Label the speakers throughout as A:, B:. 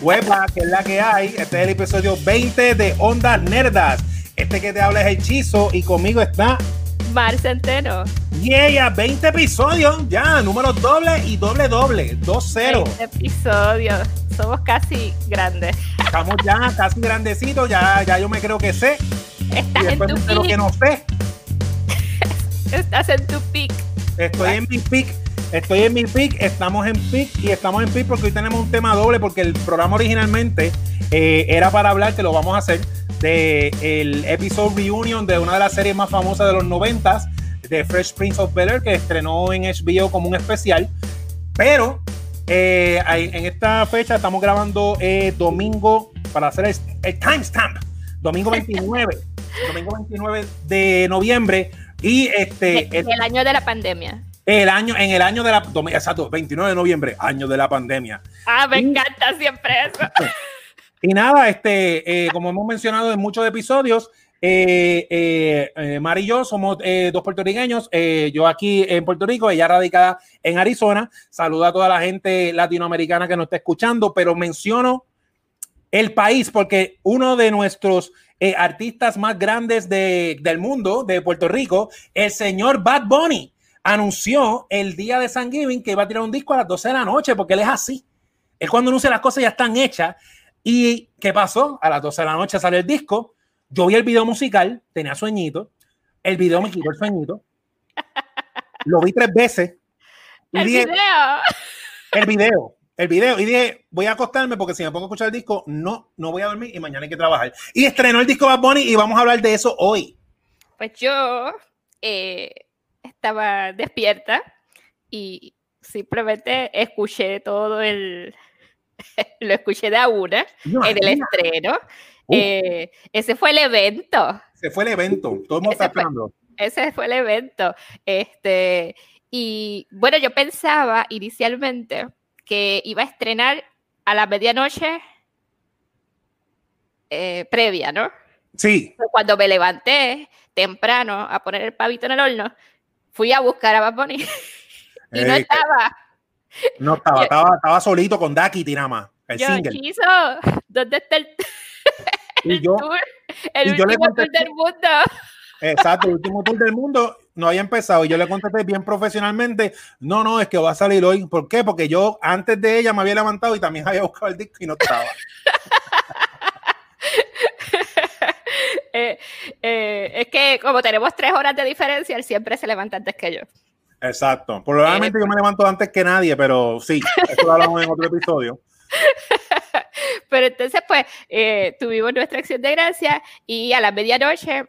A: Huepa, que es la que hay. Este es el episodio 20 de Ondas Nerdas. Este que te habla es el Chizo y conmigo está
B: Mar Centeno.
A: Yeah, 20 episodios ya, números doble y doble doble, 2-0.
B: 20 episodios, somos casi grandes.
A: Estamos ya casi grandecitos, ya, ya yo me creo que sé.
B: Estás
A: y
B: en
A: después
B: tu
A: me
B: pick.
A: que no sé.
B: Estás en tu pick.
A: Estoy en mi pick. Estoy en mi pick, estamos en pick y estamos en pick porque hoy tenemos un tema doble porque el programa originalmente eh, era para hablar, que lo vamos a hacer, de el episode reunion de una de las series más famosas de los noventas, de Fresh Prince of Bel-Air, que estrenó en HBO como un especial. Pero eh, en esta fecha estamos grabando eh, domingo para hacer el, el timestamp, domingo 29, domingo 29 de noviembre. Y este,
B: En el año de la pandemia.
A: El año, en el año de la, exacto, 29 de noviembre, año de la pandemia.
B: Ah, me encanta siempre eso.
A: Y nada, este, eh, como hemos mencionado en muchos episodios, eh, eh, eh, Mar y yo somos dos puertorriqueños, yo aquí en Puerto Rico, ella radicada en Arizona. Saluda a toda la gente latinoamericana que nos está escuchando, pero menciono el país porque uno de nuestros artistas más grandes de- del mundo, de Puerto Rico, el señor Bad Bunny, anunció el día de San Giving que iba a tirar un disco a las 12 de la noche porque él es así. Él cuando anuncia las cosas ya están hechas. ¿Y qué pasó? A las 12 de la noche sale el disco. Yo vi el video musical, tenía sueñito. El video me quitó el sueñito. Lo vi tres veces.
B: El
A: dije,
B: video.
A: el video, el video. Y dije, voy a acostarme porque si me pongo a escuchar el disco, no, no voy a dormir y mañana hay que trabajar. Y estrenó el disco Bad Bunny y vamos a hablar de eso hoy.
B: Pues yo eh, estaba despierta y simplemente escuché todo el. Lo escuché de a una en el estreno. Eh, ese fue el evento.
A: Se fue el evento. Todo el mundo está
B: Ese fue-
A: esperando.
B: Ese fue el evento. Este, y bueno, yo pensaba inicialmente que iba a estrenar a la medianoche eh, previa, ¿no?
A: Sí,
B: Cuando me levanté temprano a poner el pavito en el horno, fui a buscar a Bad Bunny y no estaba.
A: no estaba,
B: Yo-
A: estaba, estaba solito con Daki Tirama, el
B: Yo,
A: single.
B: Chizo, ¿dónde está el,
A: Y yo,
B: tour? El
A: y yo le
B: último tour del mundo.
A: Exacto, el último tour del mundo no había empezado y yo le contesté bien profesionalmente, no, no, es que va a salir hoy. ¿Por qué? Porque yo antes de ella me había levantado y también había buscado el disco y no estaba.
B: Eh, eh, es que como tenemos tres horas de diferencia, él siempre se levanta antes que yo.
A: Exacto. Probablemente yo me levanto antes que nadie, pero sí, eso lo hablamos en otro episodio.
B: Pero entonces, pues, eh, tuvimos nuestra acción de gracia y a la medianoche,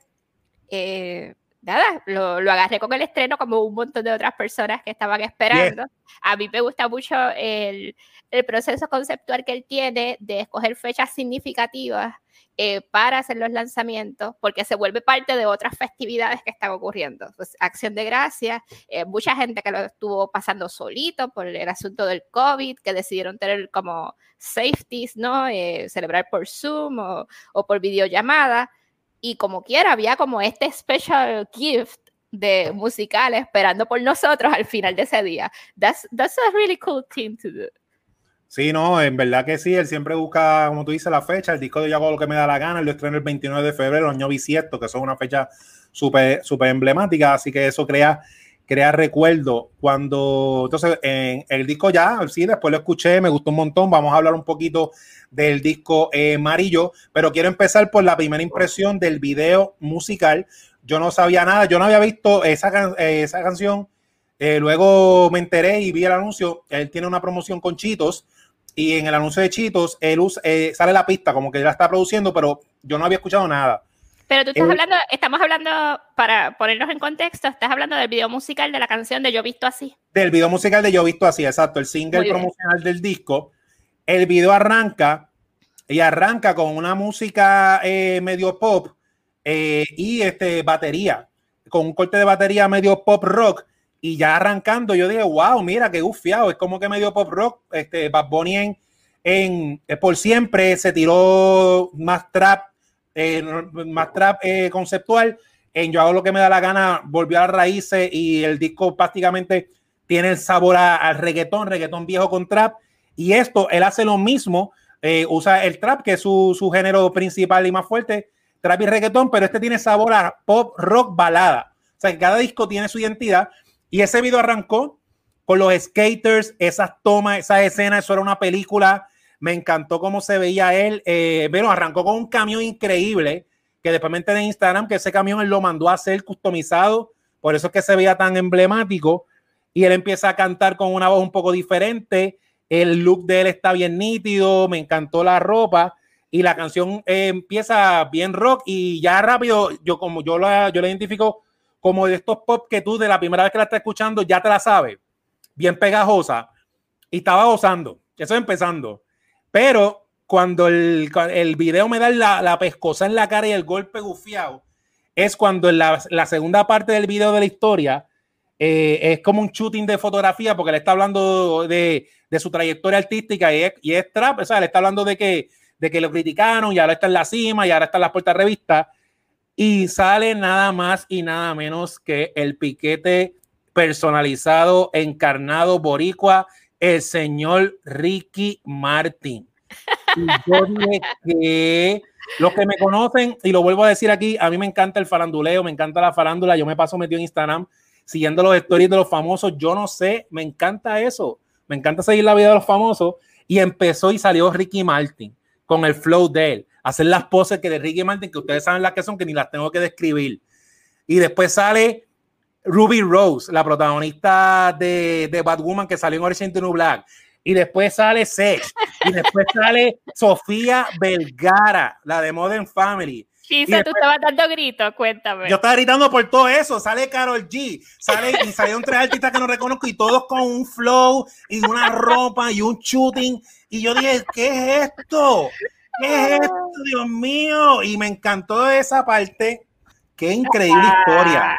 B: eh, nada, lo, lo agarré con el estreno como un montón de otras personas que estaban esperando. A mí me gusta mucho el, el proceso conceptual que él tiene de escoger fechas significativas eh, para hacer los lanzamientos, porque se vuelve parte de otras festividades que están ocurriendo. Pues, acción de gracias, eh, mucha gente que lo estuvo pasando solito por el asunto del COVID, que decidieron tener como safeties, ¿no? Eh, celebrar por Zoom o, o por videollamada. Y como quiera, había como este special gift de musical esperando por nosotros al final de ese día. That's, that's a really cool thing to do.
A: Sí, no, en verdad que sí, él siempre busca, como tú dices, la fecha, el disco de Yo hago lo que me da la gana, lo estreno el 29 de febrero, año bisiesto, que eso es una fecha súper súper emblemática, así que eso crea, crea recuerdo. Cuando, entonces, en el disco ya, sí, después lo escuché, me gustó un montón, vamos a hablar un poquito del disco eh, Amarillo, pero quiero empezar por la primera impresión del video musical. Yo no sabía nada, yo no había visto esa, eh, esa canción, eh, luego me enteré y vi el anuncio, él tiene una promoción con Chitos, y en el anuncio de Chitos él eh, sale la pista como que él la está produciendo, pero yo no había escuchado nada.
B: Pero tú estás hablando, estamos hablando, para ponernos en contexto, estás hablando del video musical de la canción de Yo Visto Así.
A: Del video musical de Yo Visto Así, exacto, el single promocional del disco. El video arranca y arranca con una música eh, medio pop eh, y este, batería, con un corte de batería medio pop rock. Y ya arrancando, yo dije, wow, mira qué gufiado, es como que medio pop rock. Este, Bad Bunny en, en eh, Por Siempre se tiró más trap, eh, más trap eh, conceptual. En Yo hago lo que me da la gana, volvió a las raíces y el disco prácticamente tiene el sabor al reggaetón, reggaetón viejo con trap. Y esto, él hace lo mismo eh, usa el trap, que es su, su, género principal y más fuerte, trap y reggaetón, pero este tiene sabor a pop, rock, balada. O sea, que cada disco tiene su identidad. Y ese video arrancó con los skaters, esas tomas, esa escena, eso era una película. Me encantó cómo se veía él. Eh, bueno, arrancó con un camión increíble que después me enteré en Instagram que ese camión él lo mandó a hacer customizado. Por eso es que se veía tan emblemático. Y él empieza a cantar con una voz un poco diferente el look de él está bien nítido, me encantó la ropa y la canción eh, empieza bien rock y ya rápido, yo como yo la, yo la identifico como de estos pop que tú de la primera vez que la estás escuchando ya te la sabes, bien pegajosa y estaba gozando, eso empezando. Pero cuando el, el video me da la, la, pescosa en la cara y el golpe gufiado, es cuando en la, la segunda parte del video de la historia eh, es como un shooting de fotografía porque le está hablando de, de su trayectoria artística y es, y es, trap, o sea, le está hablando de que, de que lo criticaron y ahora está en la cima y ahora está en las puertas de revista y sale nada más y nada menos que el piquete personalizado, encarnado boricua, el señor Ricky Martin. Yo dije que los que me conocen, y lo vuelvo a decir aquí, a mí me encanta el faranduleo, me encanta la farándula, yo me paso metido en Instagram siguiendo los stories de los famosos, yo no sé, me encanta eso, me encanta seguir la vida de los famosos y empezó y salió Ricky Martin con el flow de él, hacer las poses que de Ricky Martin, que ustedes saben las que son, que ni las tengo que describir. Y después sale Ruby Rose, la protagonista de, de Batwoman que salió en Orange New Black. Y después sale Sex. Y después sale Sofía Vergara, la de Modern Family.
B: Sí, tú estabas dando gritos, cuéntame.
A: Yo estaba gritando por todo eso. Sale Carol G, sale y salieron tres artistas que no reconozco y todos con un flow y una ropa y un shooting. Y yo dije, ¿qué es esto? ¿Qué es esto, Dios mío? Y me encantó esa parte. Qué increíble historia.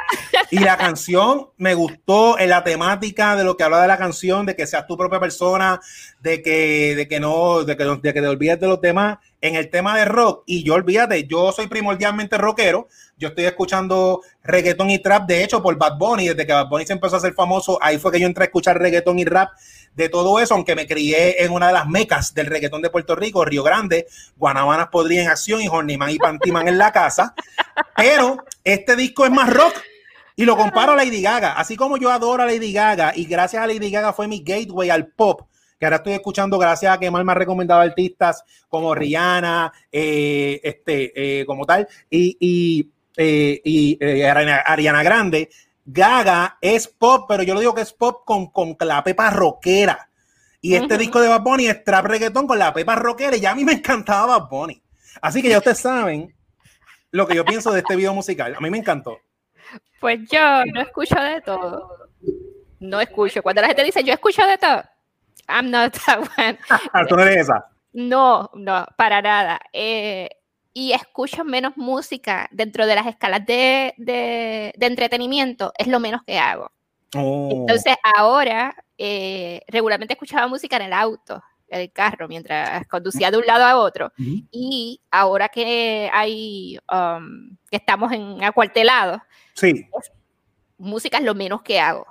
A: Y la canción me gustó en la temática de lo que habla de la canción, de que seas tu propia persona, de que, de que no, de que, de que te olvides de los demás en el tema de rock, y yo olvídate, yo soy primordialmente rockero, yo estoy escuchando reggaeton y trap, de hecho, por Bad Bunny, desde que Bad Bunny se empezó a hacer famoso, ahí fue que yo entré a escuchar reggaeton y rap, de todo eso, aunque me crié en una de las mecas del reggaetón de Puerto Rico, Río Grande, Guanabanas podría en acción y Horniman y Pantiman en la casa, pero este disco es más rock, y lo comparo a Lady Gaga, así como yo adoro a Lady Gaga, y gracias a Lady Gaga fue mi gateway al pop, que ahora estoy escuchando gracias a que Mal me ha recomendado artistas como Rihanna, eh, este, eh, como tal, y, y, eh, Ariana Grande. Gaga es pop, pero yo lo digo que es pop con, con la pepa rockera. Y este disco de Bad Bunny es trap reggaetón con la pepa rockera. Y ya a mí me encantaba Bad Bunny. Así que ya ustedes saben lo que yo pienso de este video musical. A mí me encantó.
B: Pues yo no escucho de todo. No escucho. Cuando la gente dice yo escucho de todo, I'm not that one.
A: ¿Tú no eres esa?
B: No, no, para nada. Eh, y escucho menos música dentro de las escalas de, de, entretenimiento, es lo menos que hago. Oh. Entonces, ahora eh, regularmente escuchaba música en el auto, en el carro, mientras conducía de un lado a otro. Y ahora que hay, um, que estamos en acuartelados,
A: sí.
B: música es lo menos que hago.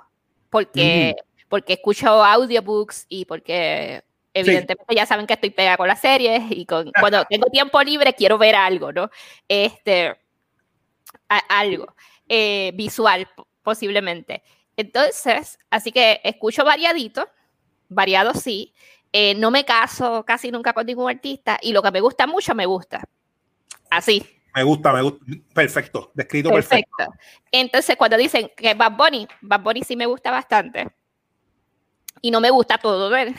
B: Porque porque escucho audiobooks y porque evidentemente ya saben que estoy pegada con las series y con, cuando tengo tiempo libre quiero ver algo, ¿no? Este, algo eh, visual posiblemente. Entonces, así que escucho variadito, variado sí, eh, no me caso casi nunca con ningún artista y lo que me gusta mucho me gusta. Así.
A: Me gusta, me gusta. Perfecto, descrito perfecto. perfecto.
B: Entonces, cuando dicen que Bad Bunny, Bad Bunny sí me gusta bastante y no me gusta todo ver,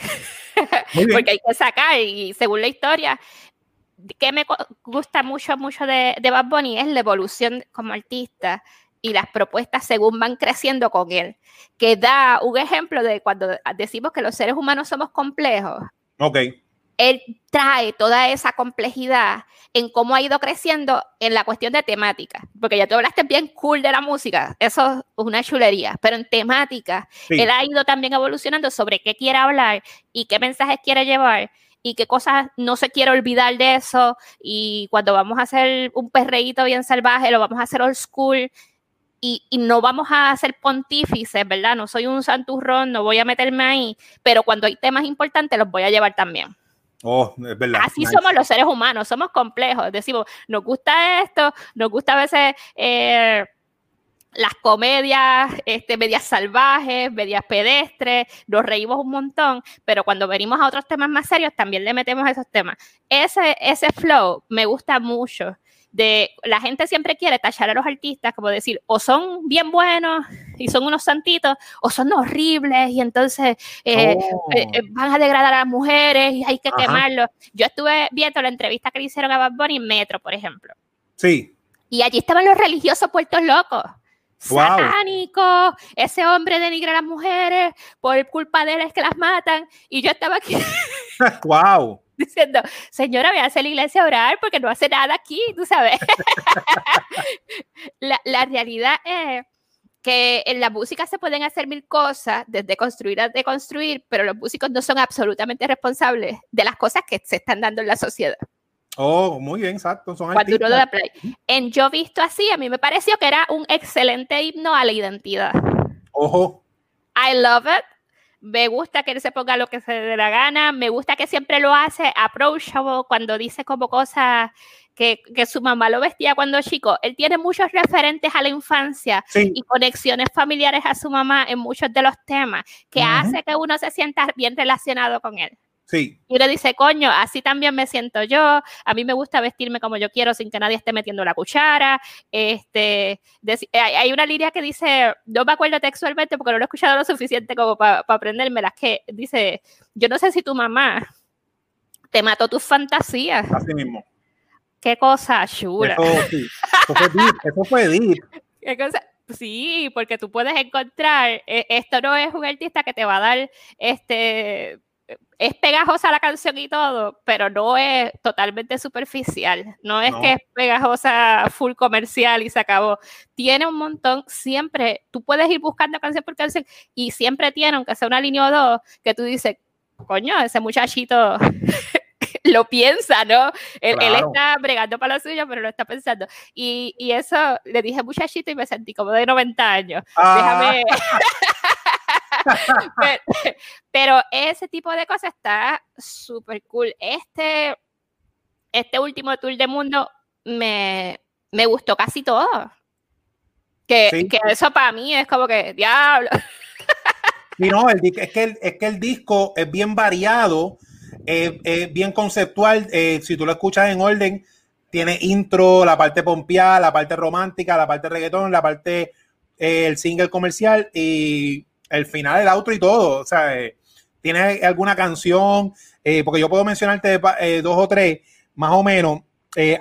B: porque hay que sacar y según la historia, que me gusta mucho, mucho de, de Bad Bunny es la evolución como artista y las propuestas según van creciendo con él, que da un ejemplo de cuando decimos que los seres humanos somos complejos.
A: Ok
B: él trae toda esa complejidad en cómo ha ido creciendo en la cuestión de temática, porque ya tú hablaste bien cool de la música, eso es una chulería, pero en temática, él ha ido también evolucionando sobre qué quiere hablar y qué mensajes quiere llevar y qué cosas no se quiere olvidar de eso y cuando vamos a hacer un perreíto bien salvaje, lo vamos a hacer old school y, y, no vamos a hacer pontífices, ¿verdad? No soy un santurrón, no voy a meterme ahí, pero cuando hay temas importantes los voy a llevar también.
A: Oh, es verdad.
B: Así somos los seres humanos, somos complejos. Decimos, nos gusta esto, nos gusta a veces eh, las comedias este, medias salvajes, medias pedestres, nos reímos un montón, pero cuando venimos a otros temas más serios también le metemos esos temas. Ese, ese flow me gusta mucho. De, la gente siempre quiere tachar a los artistas, como decir, o son bien buenos y son unos santitos, o son horribles y entonces eh,
A: Oh.
B: eh, eh, van a degradar a las mujeres y hay que quemarlos. Yo estuve viendo la entrevista que le hicieron a Bad Bunny en Metro, por ejemplo.
A: Sí.
B: Y allí estaban los religiosos puertos locos.
A: Wow.
B: Ese hombre denigra a las mujeres, por culpa de él es que las matan. Y yo estaba aquí
A: wow.
B: diciendo, señora, voy a hacer la iglesia a orar porque no hace nada aquí, tú sabes. la, la realidad es que en la música se pueden hacer mil cosas, desde construir a deconstruir, pero los músicos no son absolutamente responsables de las cosas que se están dando en la sociedad.
A: Oh, muy bien, exacto. Son
B: Cuando uno
A: artistas.
B: da play. En Yo Visto Así, a mí me pareció que era un excelente himno a la identidad.
A: Ojo.
B: I love it. Me gusta que él se ponga lo que se dé la gana. Me gusta que siempre lo hace approachable cuando dice como cosas que, que su mamá lo vestía cuando chico. Él tiene muchos referentes a la infancia
A: Sí.
B: y conexiones familiares a su mamá en muchos de los temas que hace que uno se sienta bien relacionado con él.
A: Sí.
B: Y uno dice, coño, así también me siento yo, a mí me gusta vestirme como yo quiero sin que nadie esté metiendo la cuchara. Este, deci- hay, hay una línea que dice, no me acuerdo textualmente porque no lo he escuchado lo suficiente como para aprendérmela, que dice, yo no sé si tu mamá te mató tus fantasías.
A: Así mismo.
B: Qué cosa chula.
A: Eso, sí. Eso fue deep. Eso fue deep.
B: Qué cosa- Sí, porque tú puedes encontrar, eh, esto no es un artista que te va a dar, este, es pegajosa la canción y todo, pero no es totalmente superficial, no es
A: No.
B: que es pegajosa full comercial y se acabó. Tiene un montón, siempre, tú puedes ir buscando canción por canción y siempre tiene, aunque sea una línea o dos, que tú dices, coño, ese muchachito lo piensa, ¿no? Él, está bregando para lo suyo, pero lo está pensando. Y, y eso le dije muchachito y me sentí como de 90 años.
A: Ah,
B: Déjame. pero, pero ese tipo de cosas está súper cool. Este, este último tour de mundo me, me gustó casi todo. Que,
A: Sí.
B: que eso para mí es como que, diablo.
A: Y no, el, es, que el, es que el disco es bien variado, eh, es bien conceptual. eh, si tú lo escuchas en orden, tiene intro, la parte pompeada, la parte romántica, la parte reggaetón, la parte, eh, el single comercial y el final, el outro y todo. O sea, eh, tiene alguna canción, eh, porque yo puedo mencionarte eh, dos o tres, más o menos.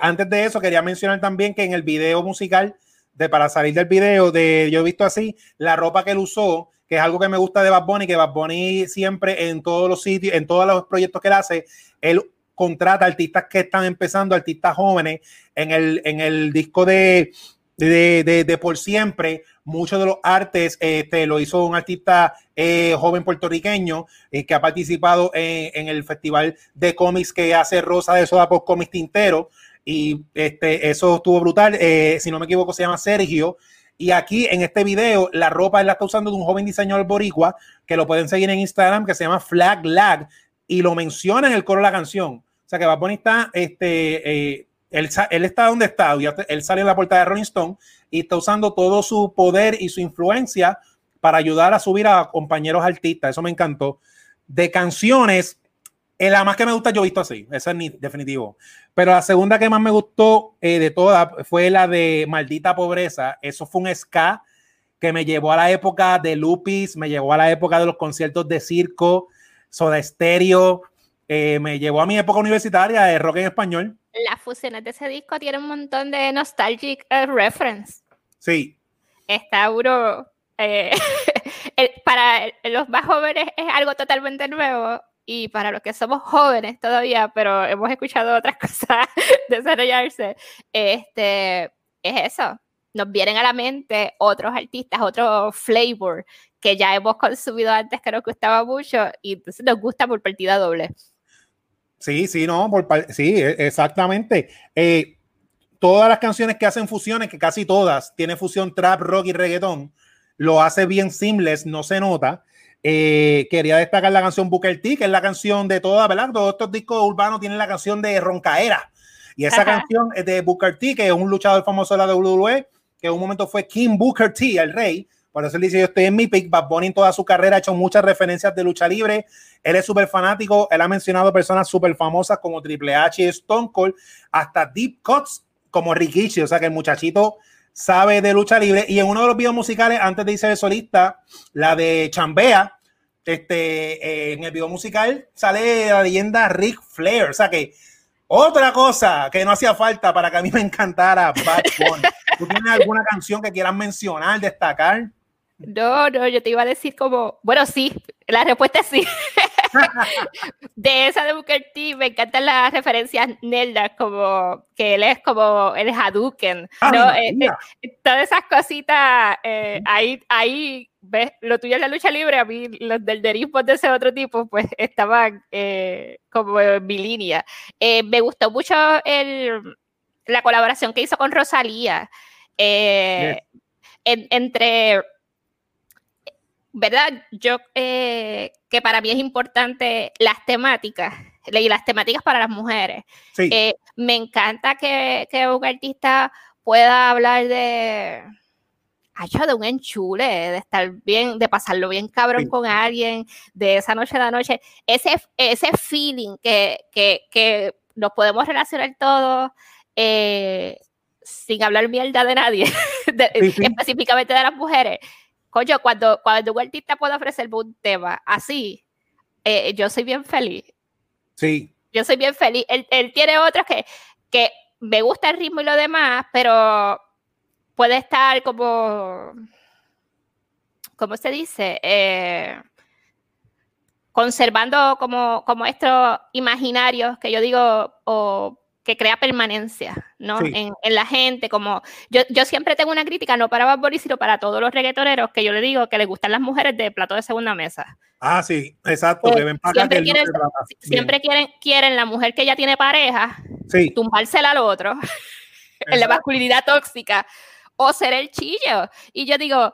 A: Antes de eso, quería mencionar también que en el video musical, de para salir del video, de yo he visto así, la ropa que él usó, que es algo que me gusta de Bad Bunny, que Bad Bunny siempre en todos los sitios, en todos los proyectos que él hace, él contrata artistas que están empezando, artistas jóvenes, en el, en el disco de, de, de, de Por Siempre, muchos de los artes este, lo hizo un artista eh, joven puertorriqueño eh, que ha participado en, el festival de cómics que hace Rosa de Soda por Cómics Tintero. Y este, eso estuvo brutal, eh, si no me equivoco se llama Sergio. Y aquí en este video, la ropa la está usando de un joven diseñador boricua que lo pueden seguir en Instagram que se llama Flag Lag y lo menciona en el coro de la canción. O sea que Bad Bunny está, este, él, él, está donde está, él sale en la portada de Rolling Stone y está usando todo su poder y su influencia para ayudar a subir a compañeros artistas. Eso me encantó. De canciones, eh, la más que me gusta yo he visto así, esa es ni, definitivo. Pero la segunda que más me gustó eh, de todas fue la de Maldita Pobreza. Eso fue un ska que me llevó a la época de Lupis, me llevó a la época de los conciertos de circo, Soda Stereo, eh, me llevó a mi época universitaria de rock en español.
B: Las fusiones de ese disco tienen un montón de nostalgic uh, reference.
A: Sí.
B: Está duro. Eh, para los más jóvenes es algo totalmente nuevo y para los que somos jóvenes todavía, pero hemos escuchado otras cosas desarrollarse, este, es eso. Nos vienen a la mente otros artistas, otro flavor que ya hemos consumido antes que nos gustaba mucho y entonces nos gusta por partida doble.
A: Sí, sí, no, por, sí, exactamente. Eh, todas las canciones que hacen fusiones, que casi todas tienen fusión trap, rock y reggaetón, lo hace bien seamless, no se nota. Eh, quería destacar la canción Booker T, que es la canción de toda, ¿verdad? Todos estos discos urbanos tienen la canción de Roncaera. Y esa canción es de Booker T, que es un luchador famoso de la WWE, que en un momento fue King Booker T, el rey. Por eso él dice, yo estoy en mi pick. Bad Bunny en toda su carrera ha hecho muchas referencias de lucha libre. Él es súper fanático. Él ha mencionado personas súper famosas como Triple H Stone Cold, hasta Deep Cuts como Rikichi. O sea que el muchachito sabe de lucha libre. Y en uno de los videos musicales, antes de irse de solista, la de Chambea, este, eh, en el video musical sale la leyenda Rick Flair. O sea que otra cosa que no hacía falta para que a mí me encantara Bad Bunny. ¿Tú tienes alguna canción que quieras mencionar, destacar?
B: No, no, yo te iba a decir como, bueno, sí, la respuesta es sí. de esa de Booker T me encantan las referencias nerdas, como que él es como el Hadouken, ¿no? Eh, eh, todas esas cositas, eh, ahí, ahí, ves, lo tuyo es la lucha libre, a mí los del derismo de ese otro tipo, pues estaban como en mi línea. me gustó mucho el, la colaboración que hizo con Rosalía. entre ¿verdad? Yo, eh, que para mí es importante las temáticas, y las temáticas para las mujeres. Eh, me encanta que, que, un artista pueda hablar de, hecho, de un enchule, de estar bien, de pasarlo bien cabrón con alguien, de esa noche a la noche, ese, ese feeling que, que, que nos podemos relacionar todos. Eh, sin hablar mierda de nadie, específicamente de las mujeres, coño, cuando, cuando un artista puede ofrecerme un tema así, eh, yo soy bien feliz.
A: Sí.
B: Yo soy bien feliz. Él, tiene otras que, que me gusta el ritmo y lo demás, pero puede estar como, ¿cómo se dice? Eh, conservando como, como estos imaginarios que yo digo, o que crea permanencia, ¿no? En, la gente, como yo, yo siempre tengo una crítica, no para Bad Bunny, sino para todos los reggaetoneros, que yo le digo que les gustan las mujeres de plato de segunda mesa.
A: Ah, sí, exacto.
B: Eh, siempre, quieren, siempre quieren, quieren la mujer que ya tiene pareja, tumbársela al otro, en la masculinidad tóxica, o ser el chillo. Y yo digo,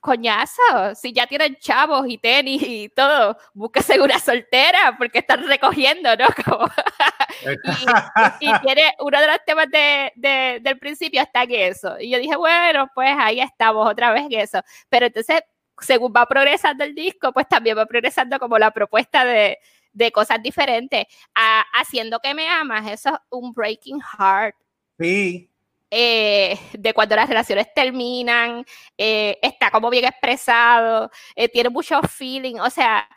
B: coñazo, si ya tienen chavos y tenis y todo, búsquese una soltera porque están recogiendo, ¿no? y, tiene uno de los temas de, del principio está en eso. Y yo dije, bueno, pues ahí estamos otra vez en eso. Pero entonces, según va progresando el disco, pues también va progresando como la propuesta de, de cosas diferentes. haciendo que me amas, eso es un breaking heart.
A: Sí,
B: eh, de cuando las relaciones terminan, eh, está como bien expresado, eh, tiene mucho feeling, o sea,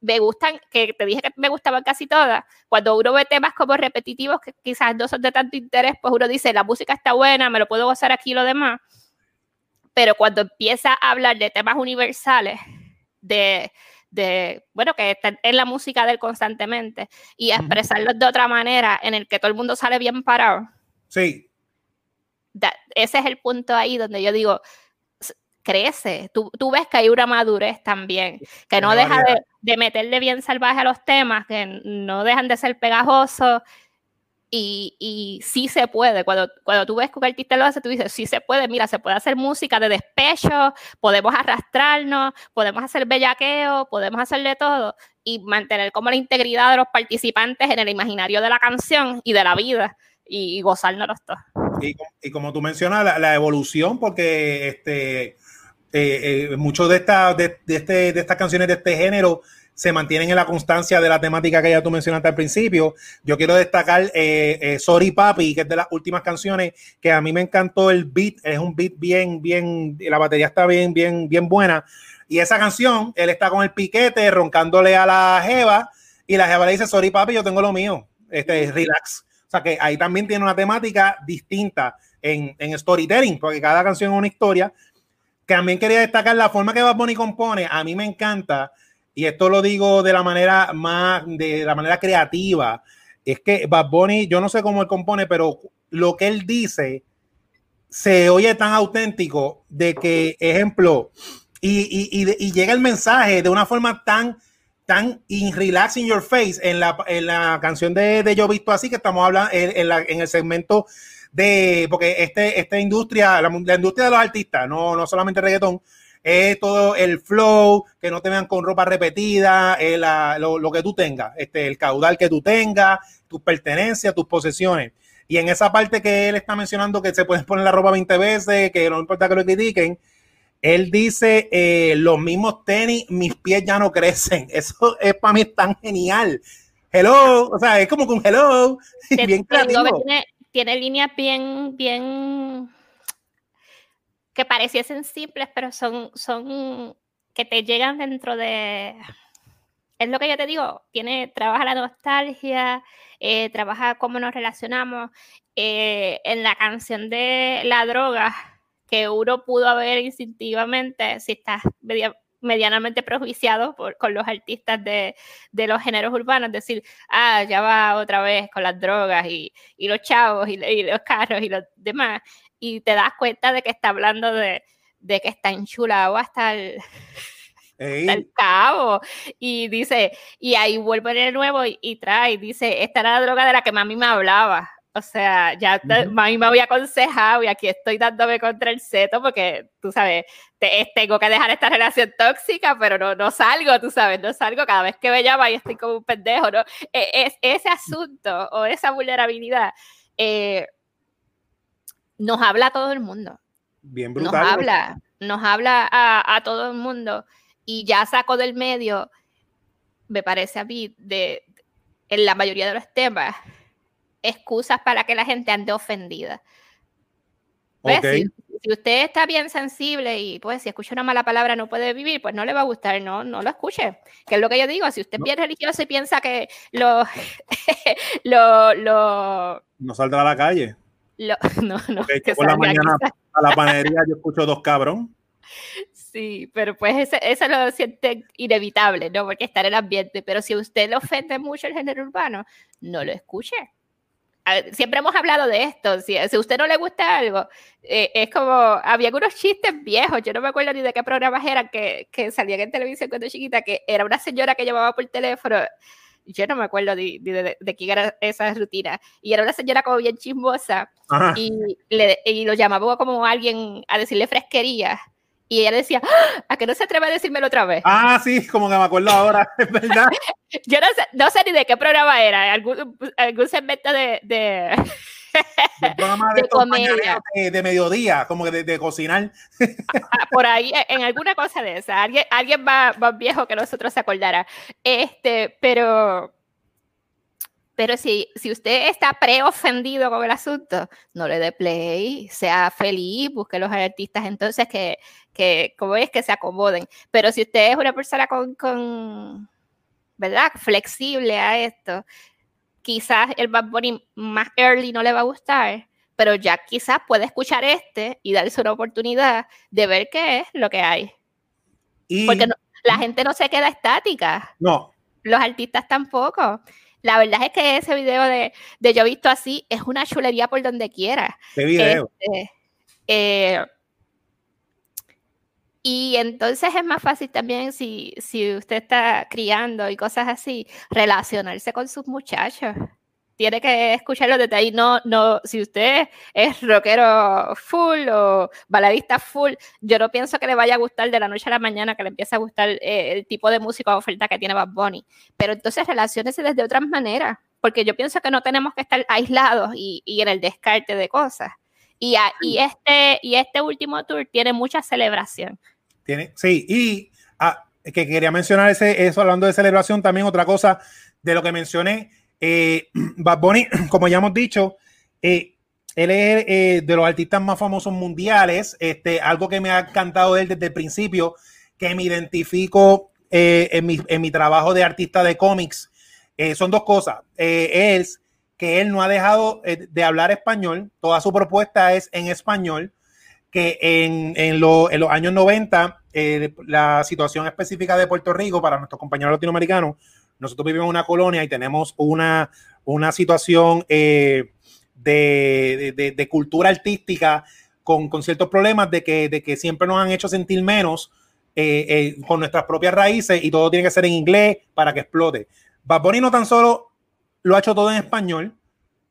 B: me gustan, que te dije que me gustaban casi todas, cuando uno ve temas como repetitivos que quizás no son de tanto interés, pues uno dice, la música está buena, me lo puedo gozar aquí y lo demás, pero cuando empieza a hablar de temas universales, de, de, bueno, que están en la música de él constantemente y expresarlos de otra manera en el que todo el mundo sale bien parado.
A: Sí
B: ese es el punto ahí donde yo digo, crece, tú, tú, ves que hay una madurez también, que no deja de, meterle bien salvaje a los temas, que no dejan de ser pegajosos. Y, y sí se puede, cuando, cuando tú ves que un artista lo hace, tú dices, sí se puede, mira, se puede hacer música de despecho, podemos arrastrarnos, podemos hacer bellaqueo, podemos hacerle todo y mantener como la integridad de los participantes en el imaginario de la canción y de la vida y, gozárnoslos todos.
A: Y, y, como tú mencionas, la, evolución, porque este, eh, eh, muchos de, esta, de, este, de estas canciones de este género se mantienen en la constancia de la temática que ya tú mencionaste al principio. Yo quiero destacar eh, Sorry Papi, que es de las últimas canciones que a mí me encantó el beat, es un beat bien, bien, la batería está bien, bien, bien buena. Y esa canción, él está con el piquete roncándole a la Jeva y la Jeva le dice, Sorry Papi, yo tengo lo mío, este, relax. O sea que ahí también tiene una temática distinta en, en storytelling, porque cada canción es una historia. También quería destacar la forma que Bad Bunny compone. A mí me encanta, y esto lo digo de la manera más, de la manera creativa. Es que Bad Bunny, yo no sé cómo él compone, pero lo que él dice se oye tan auténtico de que, ejemplo, y, y, y, llega el mensaje de una forma tan tan in relax in your face en la, en la canción de, de, Yo Visto Así, que estamos hablando en, la, en, el segmento de, porque este, esta industria, la, industria de los artistas, no, no solamente reggaetón, es todo el flow, que no te vean con ropa repetida, eh, lo, que tú tengas, este, el caudal que tú tengas, tus pertenencias, tus posesiones. Y en esa parte que él está mencionando que se puede poner la ropa 20 veces, que no importa que lo critiquen, él dice, eh, los mismos tenis, mis pies ya no crecen. Eso es para mí tan genial. Hello, o sea, es como con hello. bien
B: tiene, tiene líneas bien, bien que pareciesen simples, pero son, son que te llegan dentro de. Es lo que yo te digo, tiene, trabaja la nostalgia, eh, trabaja cómo nos relacionamos. Eh, en la canción de La droga, que uno pudo haber instintivamente, si estás medianamente prejuiciado por, con los artistas de, de, los géneros urbanos, decir, ah, ya va otra vez con las drogas y, y los chavos y, y, los carros y los demás y te das cuenta de que está hablando de, que está enchulado hasta el, cabo. Y dice, y ahí vuelve de nuevo y, trae, dice, esta era la droga de la que mami me hablaba. O sea, ya mami me había aconsejado y aquí estoy dándome contra el seto porque, tú sabes, tengo que dejar esta relación tóxica, pero no, no salgo, tú sabes, no salgo cada vez que me llama y estoy como un pendejo, ¿no? E, es, ese asunto o esa vulnerabilidad eh, nos habla a todo el mundo.
A: Bien brutal.
B: Nos habla, nos habla a, todo el mundo y ya saco del medio, me parece a mí, de, en la mayoría de los temas, excusas para que la gente ande ofendida. Si, usted está bien sensible y pues si escucha una mala palabra no puede vivir, pues no le va a gustar, no, no lo escuche. Que es lo que yo digo, si usted es bien religioso y piensa que lo, lo, lo...
A: No saldrá a la calle.
B: no, no.
A: por la mañana a la panadería yo escucho dos cabrón.
B: Sí, pero pues eso, lo siente inevitable, ¿no? Porque está en el ambiente. Pero si usted le ofende mucho el género urbano, no lo escuche. Siempre hemos hablado de esto. Si, si a usted no le gusta algo, eh, es como. Había algunos chistes viejos. Yo no me acuerdo ni de qué programas eran que, que salían en televisión cuando chiquita, que era una señora que llamaba por teléfono yo no me acuerdo de, de, quién era esa rutina. Y era una señora como bien chismosa y, le, y lo llamaba como alguien a decirle fresquería. Y ella decía, ¡Ah! ¿a que no se atreve a decírmelo otra vez?
A: Ah, sí, como que me acuerdo ahora, es verdad.
B: Yo no sé, no sé ni de qué programa era, algún, algún segmento de, de,
A: programa de, de, mediodía, como de, de cocinar.
B: Ah, por ahí, en alguna cosa de esa. Alguien, alguien más, más viejo que nosotros se acordará. Este, pero. Pero si, si usted está preofendido con el asunto, no le dé play, sea feliz, busque los artistas entonces que, que, como es, que se acomoden. Pero si usted es una persona con, con ¿verdad? Flexible a esto, quizás el Bad Bunny más early no le va a gustar, pero ya quizás puede escuchar este y darse una oportunidad de ver qué es lo que hay. Porque la gente no se queda estática.
A: No.
B: Los artistas tampoco. La verdad es que ese video de, de Yo Visto Así es una chulería por donde quiera.
A: Ese video. Este,
B: eh, y entonces es más fácil también si, si usted está criando y cosas así, relacionarse con sus muchachos. Tiene que escucharlo desde ahí. No, no, si usted es rockero full o baladista full, yo no pienso que le vaya a gustar de la noche a la mañana, que le empiece a gustar eh, el tipo de música o oferta que tiene Bad Bunny. Pero entonces relaciones desde otras maneras, porque yo pienso que no tenemos que estar aislados y, en el descarte de cosas. Y, y, este, y este último tour tiene mucha celebración.
A: Tiene, sí, y ah, que quería mencionar ese, eso hablando de celebración, también otra cosa de lo que mencioné, eh, Bad Bunny, como ya hemos dicho, eh, él es eh, de los artistas más famosos mundiales, este, algo que me ha encantado él desde el principio, que me identifico en mi, en, mi, trabajo de artista de cómics, son dos cosas. es que él no ha dejado eh, de hablar español, toda su propuesta es en español, que en, en, los años 90, eh, la situación específica de Puerto Rico para nuestros compañeros latinoamericanos, nosotros vivimos en una colonia y tenemos una, una situación eh, de, de, cultura artística con, con, ciertos problemas de que, de que siempre nos han hecho sentir menos con nuestras propias raíces y todo tiene que ser en inglés para que explote. Bad no tan solo lo ha hecho todo en español.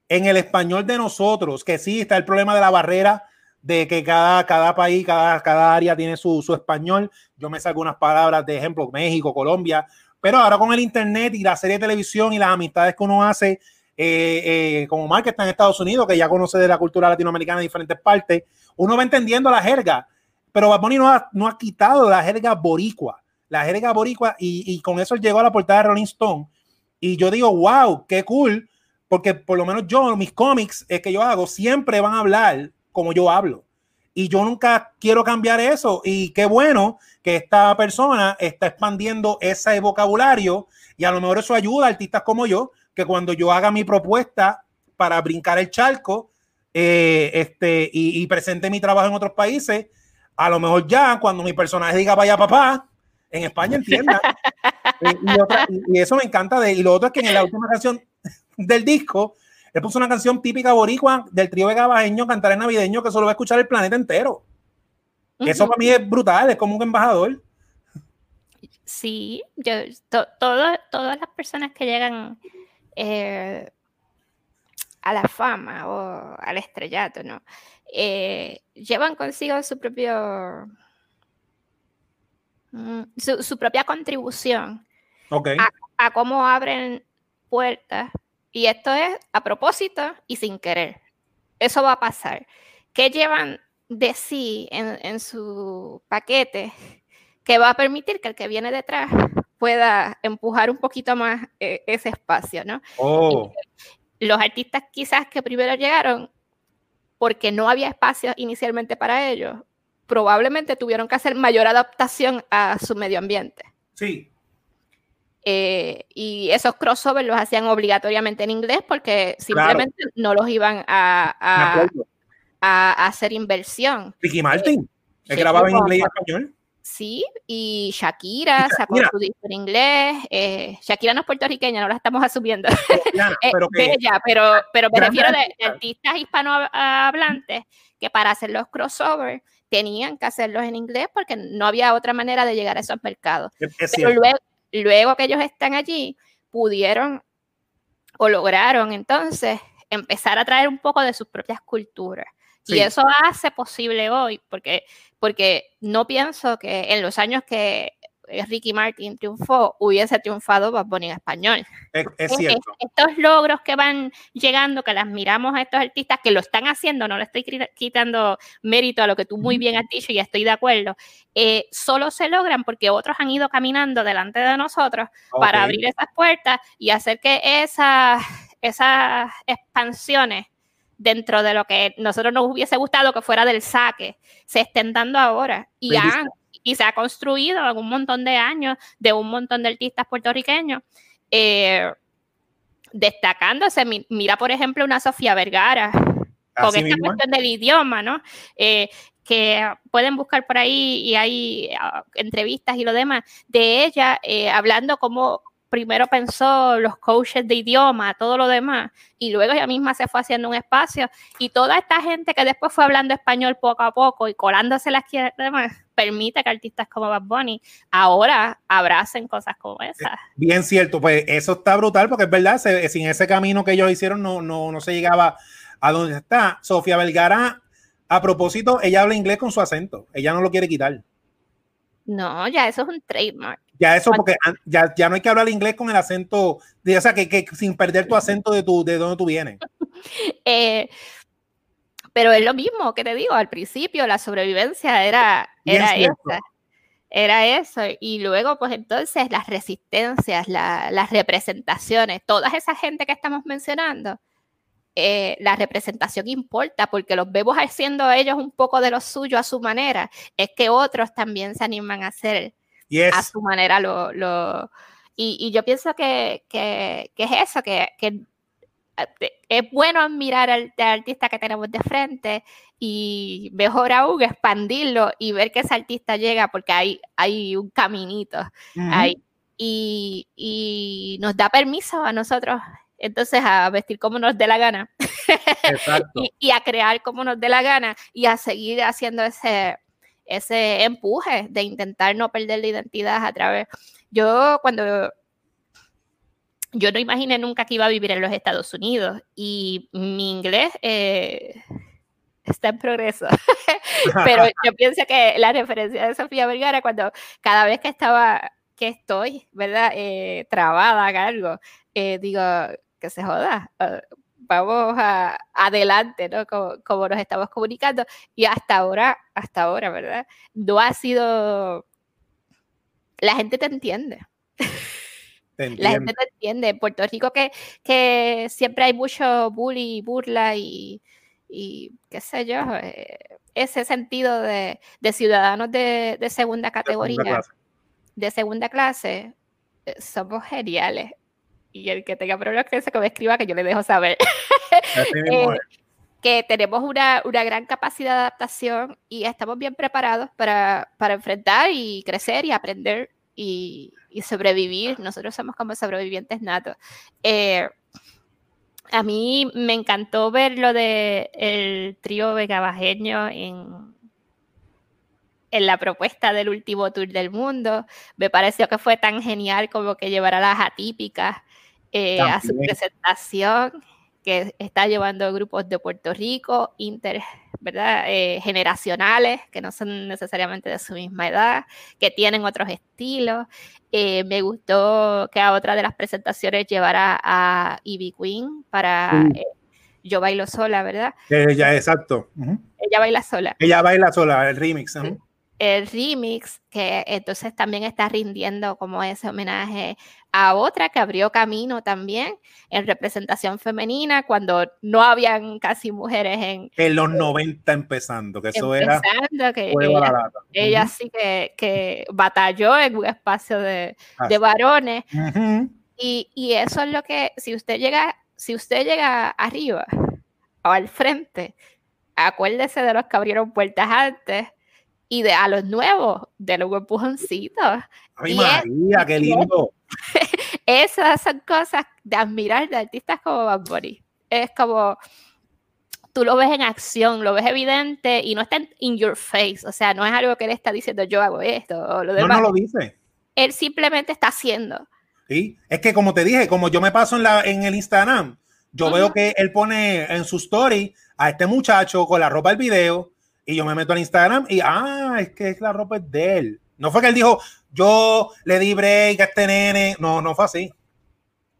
A: En el español de nosotros, que sí está el problema de la barrera de que cada, cada país, cada, cada área tiene su, su español. Yo me saco unas palabras de ejemplo, México, Colombia, pero ahora con el internet y la serie de televisión y las amistades que uno hace, eh, eh, como Mark está en Estados Unidos, que ya conoce de la cultura latinoamericana en diferentes partes, uno va entendiendo la jerga, pero Bad no ha, no ha quitado la jerga boricua, la jerga boricua, y, con eso llegó a la portada de Rolling Stone. Y yo digo, wow, qué cool, porque por lo menos yo, mis cómics es que yo hago, siempre van a hablar como yo hablo. Y yo nunca quiero cambiar eso. Y qué bueno que esta persona está expandiendo ese vocabulario y a lo mejor eso ayuda a artistas como yo, que cuando yo haga mi propuesta para brincar el charco eh, este, y, presente mi trabajo en otros países, a lo mejor ya cuando mi personaje diga vaya papá, en España entienda. y, y, eso me encanta. De, y lo otro es que en la última canción del disco, él puso una canción típica boricua del trío Vega Bajeño, cantar en navideño, que solo va a escuchar el planeta entero. Eso para mí es brutal, es como un embajador.
B: Sí, yo, todas las personas que llegan eh, a la fama o al estrellato, ¿no? Eh, llevan consigo su propio mm, su, propia contribución a, cómo abren puertas y esto es a propósito y sin querer. Eso va a pasar. ¿Qué llevan de sí en, su paquete que va a permitir que el que viene detrás pueda empujar un poquito más eh, ese espacio, ¿no?
A: Oh.
B: Los artistas quizás que primero llegaron porque no había espacio inicialmente para ellos, probablemente tuvieron que hacer mayor adaptación a su medio ambiente.
A: Sí.
B: Eh, y esos crossovers los hacían obligatoriamente en inglés porque simplemente no los iban a, a, hacer inversión.
A: Ricky Martin, eh, grababa en inglés y español.
B: Sí, y Shakira, sacó su disco en inglés. Eh, Shakira no es puertorriqueña, no la estamos asumiendo. pero, pero, pero me refiero de, artistas hispanohablantes que para hacer los crossovers tenían que hacerlos en inglés porque no había otra manera de llegar a esos mercados. pero luego, luego que ellos están allí, pudieron o lograron entonces empezar a traer un poco de sus propias culturas. Y eso hace posible hoy, porque, porque no pienso que en los años que Ricky Martin triunfó, hubiese triunfado Bad Bunny en español.
A: Es, cierto.
B: estos logros que van llegando, que las miramos a estos artistas que lo están haciendo, no le estoy quitando mérito a lo que tú muy bien has dicho y estoy de acuerdo, eh, solo se logran porque otros han ido caminando delante de nosotros para abrir esas puertas y hacer que esas, esas expansiones dentro de lo que nosotros nos hubiese gustado que fuera del saque, se estén dando ahora y han y se ha construido en un montón de años de un montón de artistas puertorriqueños. Eh, destacándose, mira por ejemplo una Sofía Vergara, con esta cuestión del idioma, ¿no? Eh, que pueden buscar por ahí y hay ah, entrevistas y lo demás de ella eh, hablando como primero pensó los coaches de idioma, todo lo demás, y luego ella misma se fue haciendo un espacio, y toda esta gente que después fue hablando español poco a poco y colándose las demás, permite que artistas como Bad Bunny ahora abracen cosas como esas.
A: Bien cierto, pues eso está brutal, porque es verdad, sin ese camino que ellos hicieron no, no, no se llegaba a donde está. Sofía Vergara, a propósito, ella habla inglés con su acento, ella no lo quiere quitar.
B: No, ya eso es un trademark.
A: Ya eso, porque ya, ya no hay que hablar inglés con el acento, de, o sea, que, que sin perder tu acento de, tu, de donde tú vienes.
B: eh, pero es lo mismo que te digo, al principio la sobrevivencia era, era esa. Era eso. Y luego, pues entonces, las resistencias, las representaciones, toda esa gente que estamos mencionando, eh, la representación importa porque los vemos haciendo ellos un poco de lo suyo a su manera. Es que otros también se animan a hacer a su manera lo... lo y, yo pienso que, que, que es eso, que, que es bueno admirar al, artista que tenemos de frente y mejor aún expandirlo y ver que ese artista llega porque hay, hay un caminito ahí. Y, y, nos da permiso a nosotros entonces a vestir como nos dé la gana. Y, y, a crear como nos dé la gana y a seguir haciendo ese, ese empuje de intentar no perder la identidad a través. Yo cuando yo no imaginé nunca que iba a vivir en los Estados Unidos y mi inglés, eh, está en progreso. Pero yo pienso que la referencia de Sofía Vergara, cuando cada vez que estaba, que estoy, ¿verdad? Eh, trabada algo, eh, digo, que se joda. Uh, vamos a, adelante, ¿no? Como, como, nos estamos comunicando. Y hasta ahora, hasta ahora, ¿verdad? No ha sido... La gente te entiende. La gente te entiende. En Puerto Rico que, que siempre hay mucho bully, burla y, y qué sé yo, eh, ese sentido de, de ciudadanos de, de, segunda categoría, de segunda clase, eh, somos geniales. Y el que tenga problemas que se que me escriba, que yo le dejo saber. eh, que tenemos una, una, gran capacidad de adaptación y estamos bien preparados para, para enfrentar y crecer y aprender y, y, sobrevivir. Nosotros somos como sobrevivientes natos. Eh, a mí me encantó ver lo del el trío vegabajeño en, en la propuesta del último tour del mundo. Me pareció que fue tan genial como que llevar a las atípicas eh, a su presentación, que está llevando grupos de Puerto Rico, inter, ¿verdad? Eh, generacionales, que no son necesariamente de su misma edad, que tienen otros estilos. Eh, me gustó que a otra de las presentaciones llevara a Ivy Queen para eh, Yo Bailo Sola, ¿verdad?
A: Ella, exacto. Uh -huh.
B: Ella baila sola.
A: Ella baila sola, el remix.
B: El remix, que entonces también está rindiendo como ese homenaje a otra que abrió camino también en representación femenina cuando no habían casi mujeres en...
A: En los 90 empezando, que eso empezando,
B: era... Que ella, ella uh -huh. sí que, que, batalló en un espacio de, de varones. Uh -huh. y, y, eso es lo que, si usted llega, si usted llega arriba o al frente, acuérdese de los que abrieron puertas antes y de a los nuevos, de los empujoncitos.
A: ¡Ay, María, qué lindo!
B: Esas son cosas de admirar de artistas como Bad Bunny. Es como, tú lo ves en acción, lo ves evidente y no está in your face. O sea, no es algo que él está diciendo, yo hago esto o lo demás.
A: No, no lo dice.
B: Él simplemente está haciendo.
A: Sí, es que como te dije, como yo me paso en, la, en el Instagram, yo uh -huh. veo que él pone en su story a este muchacho con la ropa del video y yo me meto al Instagram y, ah, es que la ropa es de él. No fue que él dijo, yo le di break a este nene. No, no fue así.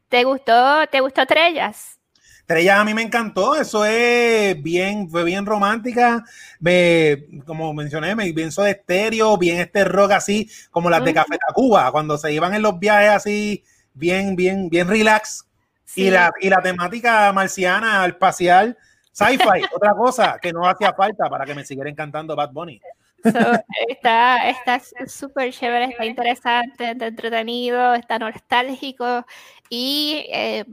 B: ¿Te gustó, te gustó Trellas?
A: Trellas a mí me encantó. Eso es bien, fue bien romántica. Me, como mencioné, me pienso de estéreo, bien este rock así, como las de Café Tacuba, cuando se iban en los viajes así, bien, bien, bien relax. Sí. Y, la, y la temática marciana, espacial, sci-fi, otra cosa que no hacía falta para que me siguiera encantando Bad Bunny.
B: So, está súper chévere, está interesante, está entretenido, está nostálgico y eh,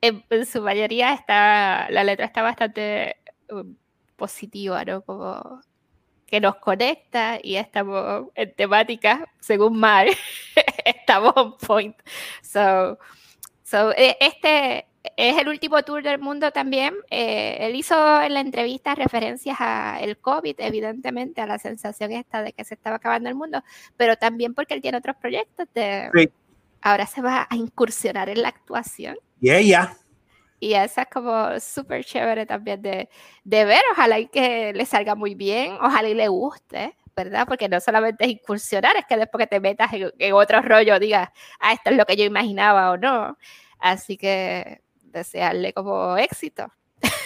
B: en, en, su mayoría está, la letra está bastante um, positiva, ¿no? Como que nos conecta y estamos en temática, según Mar, estamos on point. So, so, e, este, es el último tour del mundo también. Eh, él hizo en la entrevista referencias al COVID, evidentemente, a la sensación esta de que se estaba acabando el mundo, pero también porque él tiene otros proyectos de... Sí. Ahora se va a incursionar en la actuación.
A: Y ella.
B: Y esa es como súper chévere también de, de ver. Ojalá y que le salga muy bien, ojalá y le guste. ¿verdad? Porque no solamente es incursionar, es que después que te metas en, en otro rollo digas, ah, esto es lo que yo imaginaba o no. Así que desearle como éxito.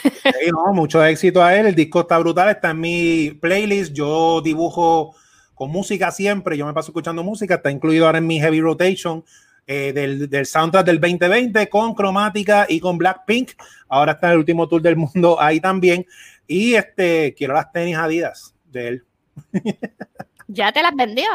A: Sí, no, mucho éxito a él. El disco está brutal, está en mi playlist. Yo dibujo con música siempre. Yo me paso escuchando música. Está incluido ahora en mi heavy rotation eh, del, del, soundtrack del 2020 con cromática y con Blackpink. Ahora está en el último tour del mundo ahí también. Y este quiero las tenis Adidas de él.
B: ¿Ya te las vendió?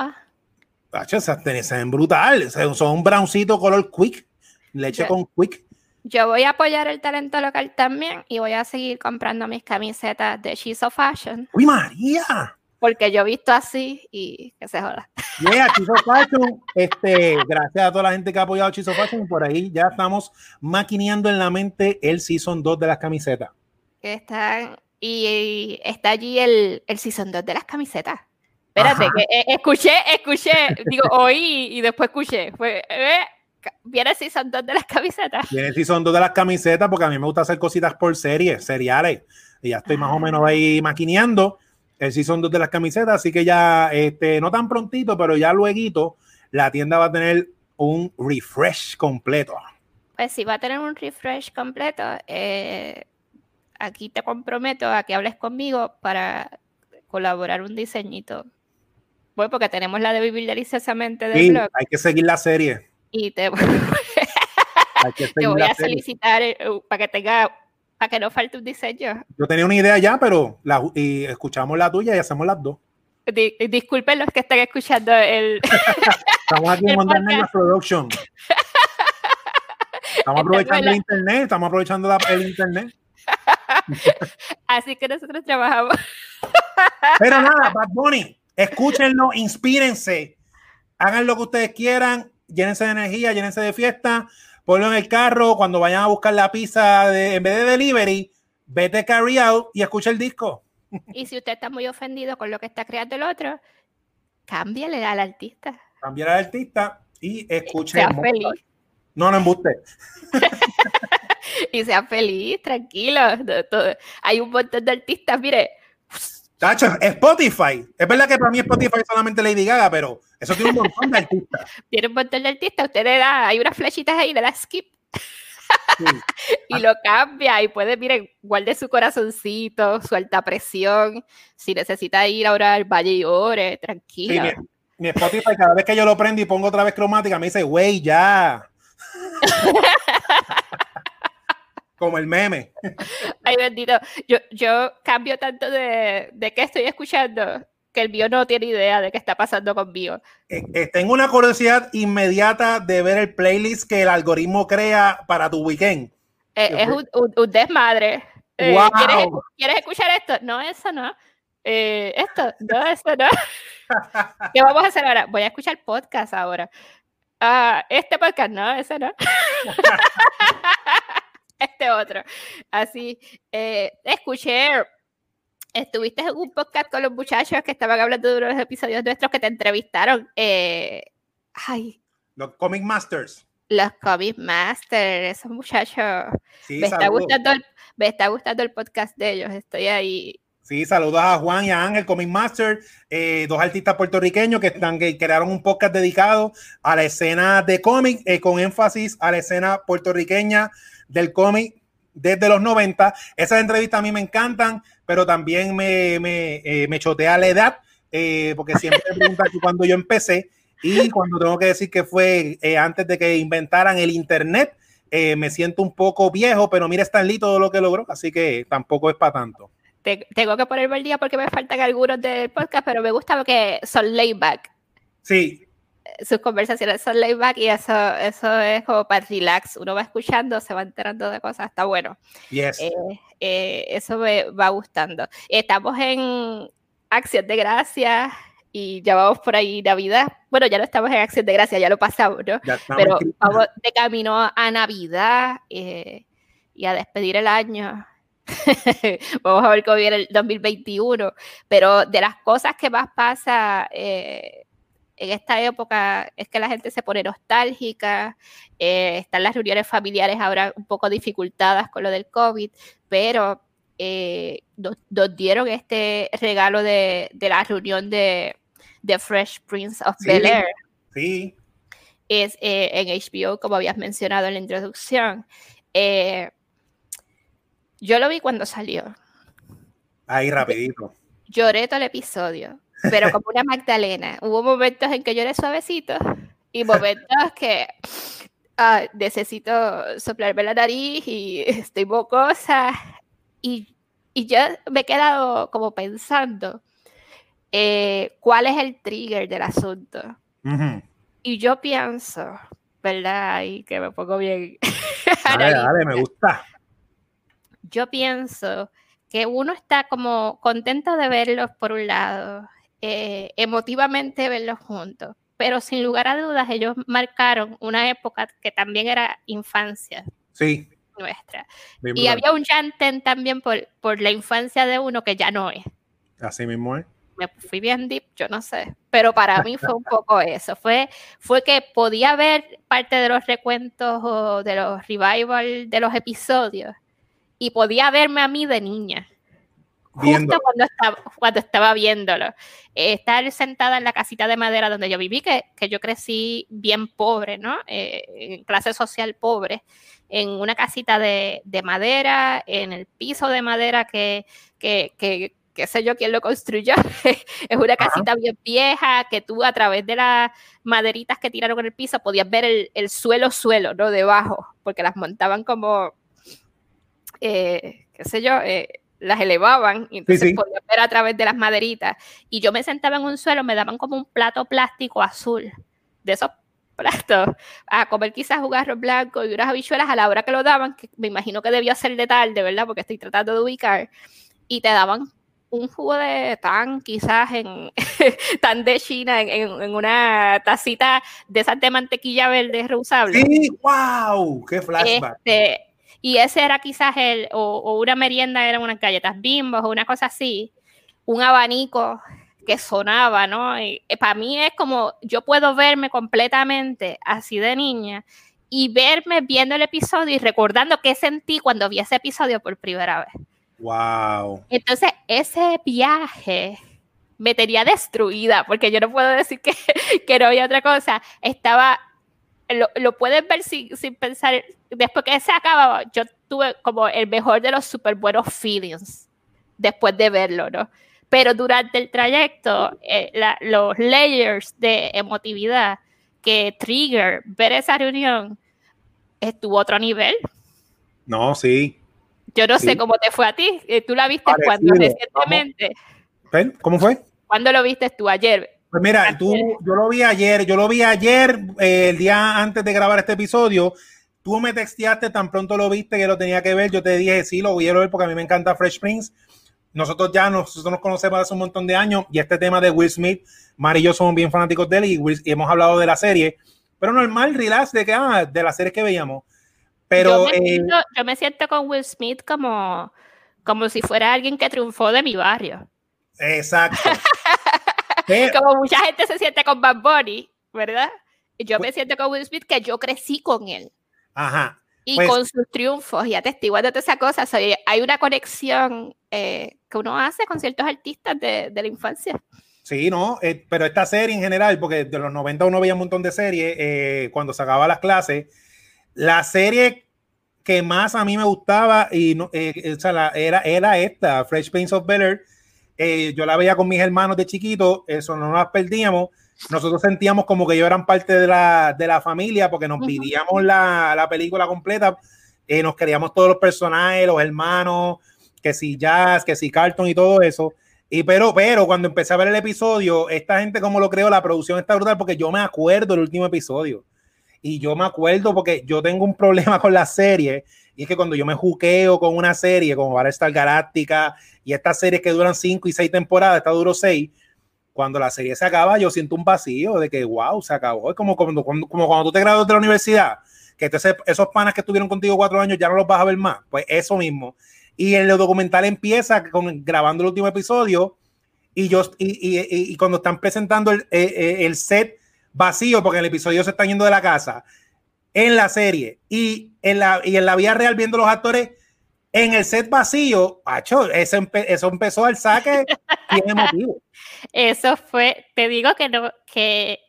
A: Tacho, esas tenis se ven brutal. Son un browncito color quick. Leche yeah. con quick.
B: Yo voy a apoyar el talento local también y voy a seguir comprando mis camisetas de She's of Fashion.
A: ¡Uy, María!
B: Porque yo he visto así y que se joda.
A: Yeah, She's of Fashion. Este, gracias a toda la gente que ha apoyado She's of Fashion. Por ahí ya estamos maquineando en la mente el Season 2 de las camisetas.
B: Están, y está allí el, el Season 2 de las camisetas. Espérate, que, eh, escuché, escuché, digo, oí y después escuché. Fue, eh, Viene si son dos de las camisetas.
A: Viene si son dos de las camisetas, porque a mí me gusta hacer cositas por series, seriales. Y ya estoy más o menos ahí maquineando. El son dos de las camisetas, así que ya, este, no tan prontito, pero ya luego la tienda va a tener un refresh completo.
B: Pues sí, va a tener un refresh completo. Eh, aquí te comprometo a que hables conmigo para colaborar un diseñito. Bueno, porque tenemos la de vivir deliciosamente del
A: sí, Hay que seguir la serie.
B: Y te, te voy a solicitar eh, para que tenga para que no falte un diseño.
A: Yo tenía una idea ya, pero la, y escuchamos la tuya y hacemos las dos.
B: disculpen los que están escuchando el.
A: estamos aquí en Montaña Production. Estamos aprovechando el internet, estamos aprovechando el internet.
B: Así que nosotros trabajamos.
A: Pero nada, Bad Bunny, escúchenlo, inspírense, hagan lo que ustedes quieran, llénense de energía, llénense de fiesta ponlo en el carro, cuando vayan a buscar la pizza de, en vez de delivery, vete carry out y escucha el disco.
B: Y si usted está muy ofendido con lo que está creando el otro, cámbiale al artista.
A: Cámbiale al artista y escuche.
B: Sea feliz.
A: No, no embuste.
B: y sea feliz, tranquilo. Hay un montón de artistas, mire,
A: Tacho, Spotify. Es verdad que para mí Spotify solamente Lady Gaga, pero eso tiene un montón de artistas.
B: Tiene un montón de artistas. Usted le da, hay unas flechitas ahí, le da skip. y lo cambia y puede, miren, guarde su corazoncito, su alta presión. Si necesita ir ahora al valle y ore, tranquilo.
A: mi, Spotify, cada vez que yo lo prendo y pongo otra vez cromática, me dice, güey, ya. como el meme.
B: Ay, bendito. Yo, yo cambio tanto de, de qué estoy escuchando que el mío no tiene idea de qué está pasando conmigo.
A: Eh, eh, tengo una curiosidad inmediata de ver el playlist que el algoritmo crea para tu weekend.
B: Eh, es un, un, desmadre. Wow. ¿quieres, ¿quieres, escuchar esto? No, eso no. esto, no, eso no. ¿Qué vamos a hacer ahora? Voy a escuchar podcast ahora. Ah, este podcast, no, ese no. este otro. Así, eh, escuché, estuviste en un podcast con los muchachos que estaban hablando de unos episodios nuestros que te entrevistaron. Eh, ay.
A: Los Comic Masters.
B: Los Comic Masters, esos muchachos. me, está gustando el, me está gustando el podcast de ellos, estoy ahí.
A: Sí, saludos a Juan y a Ángel, Comic Master, eh, dos artistas puertorriqueños que, están, que crearon un podcast dedicado a la escena de cómic, con énfasis a la escena puertorriqueña del cómic desde los 90. Esas entrevistas a mí me encantan, pero también me, me, eh, me chotea la edad, eh, porque siempre me preguntan cuando yo empecé y cuando tengo que decir que fue eh, antes de que inventaran el Internet. me siento un poco viejo, pero mira Stan Lee todo lo que logró, así que tampoco es para tanto.
B: tengo que ponerme el día porque me faltan algunos del podcast, pero me gusta porque son layback.
A: Sí,
B: sus conversaciones son layback y eso, eso es como para relax. Uno va escuchando, se va enterando de cosas, está bueno.
A: Yes.
B: Eh, eh, eso me va gustando. Estamos en Acción de Gracias y ya vamos por ahí Navidad. Bueno, ya no estamos en Acción de Gracias, ya lo pasamos, ¿no? Pero vamos de camino a Navidad eh, y a despedir el año. vamos a ver cómo viene el 2021. Pero de las cosas que más pasa en esta época es que la gente se pone nostálgica, eh, están las reuniones familiares ahora un poco dificultadas con lo del COVID, pero eh, nos, dieron este regalo de, la reunión de, de, Fresh Prince of Bel Air.
A: Sí.
B: Es eh, en HBO, como habías mencionado en la introducción. yo lo vi cuando salió.
A: Ahí rapidito.
B: Lloré todo el episodio pero como una Magdalena. Hubo momentos en que lloré suavecito y momentos que ah, necesito soplarme la nariz y estoy bocosa. Y, y yo me he quedado como pensando eh, cuál es el trigger del asunto. Y yo pienso, ¿verdad? Y que me pongo bien.
A: dale, dale, me gusta.
B: Yo pienso que uno está como contento de verlos por un lado eh, emotivamente verlos juntos. Pero sin lugar a dudas, ellos marcaron una época que también era infancia.
A: Sí.
B: Nuestra. y había un Janten también por, por la infancia de uno que ya no es.
A: Así mismo es.
B: me fui bien deep, yo no sé, pero para mí fue un poco eso, fue, fue que podía ver parte de los recuentos o de los revival de los episodios y podía verme a mí de niña. Justo cuando estaba, cuando estaba viéndolo. estar sentada en la casita de madera donde yo viví, que, que yo crecí bien pobre, ¿no? Eh, en clase social pobre, en una casita de, de madera, en el piso de madera que, que, que qué sé yo quién lo construyó, es una casita bien vieja que tú a través de las maderitas que tiraron en el piso podías ver el, el suelo, suelo, ¿no? Debajo, porque las montaban como, eh, qué sé yo, eh, las elevaban y entonces podías ver a través de las maderitas. Y yo me sentaba en un suelo, me daban como un plato plástico azul, de esos platos, a comer quizás jugarros blancos y unas habichuelas a la hora que lo daban, que me imagino que debió ser de tarde, ¿verdad? Porque estoy tratando de ubicar. Y te daban un jugo de tan, quizás en tan de China, en, una tacita de esas de mantequilla verde reusable.
A: Sí, wow, qué flashback.
B: Este, y ese era quizás el, o, una merienda, eran unas galletas bimbos o una cosa así, un abanico que sonaba, ¿no? Y, eh, para mí es como, yo puedo verme completamente así de niña y verme viendo el episodio y recordando qué sentí cuando vi ese episodio por primera vez.
A: Wow.
B: Entonces, ese viaje me tenía destruida, porque yo no puedo decir que, que no había otra cosa. Estaba, lo, lo puedes ver sin, sin, pensar, después que se acaba, yo tuve como el mejor de los súper buenos feelings después de verlo, ¿no? Pero durante el trayecto, eh, la, los layers de emotividad que trigger ver esa reunión estuvo a otro nivel.
A: No, sí.
B: Yo no sé cómo te fue a ti. Eh, ¿Tú la viste cuando recientemente?
A: ¿Cómo fue?
B: ¿Cuándo lo viste tú? ¿Ayer?
A: Pues mira, tú, yo lo vi ayer, yo lo vi ayer, eh, el día antes de grabar este episodio. Tú me texteaste, tan pronto lo viste que lo tenía que ver. Yo te dije, sí, lo voy a ver porque a mí me encanta Fresh Prince. Nosotros ya nosotros nos conocemos hace un montón de años y este tema de Will Smith, Mari y yo somos bien fanáticos de él y, hemos hablado de la serie. Pero normal, relax, de que, ah, de las series que veíamos. Pero,
B: eh, yo me, siento, con Will Smith como, como si fuera alguien que triunfó de mi barrio.
A: Exacto.
B: como mucha gente se siente con Bad Bunny, ¿verdad? Yo me siento con Will Smith que yo crecí con él.
A: Ajá.
B: Y pues con sus triunfos y atestiguando todas esas cosas. hay una conexión eh, que uno hace con ciertos artistas de, de la infancia.
A: Sí, no, eh, pero esta serie en general, porque de los 90 uno veía un montón de series, cuando se acababa las clases, la serie que más a mí me gustaba y no, eh, eh, era, era esta, Fresh Prince of Bel eh, yo la veía con mis hermanos de chiquito, eso no nos perdíamos. Nosotros sentíamos como que ellos eran parte de la, de la familia porque nos vivíamos la, la, película completa. nos queríamos todos los personajes, los hermanos, que si Jazz, que si Carlton y todo eso. Y pero, pero cuando empecé a ver el episodio, esta gente como lo creo, la producción está brutal porque yo me acuerdo del último episodio. Y yo me acuerdo porque yo tengo un problema con la serie. Y es que cuando yo me juqueo con una serie como estar Galáctica y estas series que duran cinco y seis temporadas, esta duró seis, cuando la serie se acaba, yo siento un vacío de que, wow, se acabó. Es como cuando, como, cuando tú te graduas de la universidad, que entonces esos panas que estuvieron contigo cuatro años ya no los vas a ver más. Pues eso mismo. Y el documental empieza con, grabando el último episodio y, yo, y, y, y cuando están presentando el, el, eh, eh, el set vacío porque en el episodio se están yendo de la casa en la serie y en la, y en la vida real viendo los actores en el set vacío, pacho, eso, eso empezó al saque bien emotivo.
B: Eso fue, te digo que no, que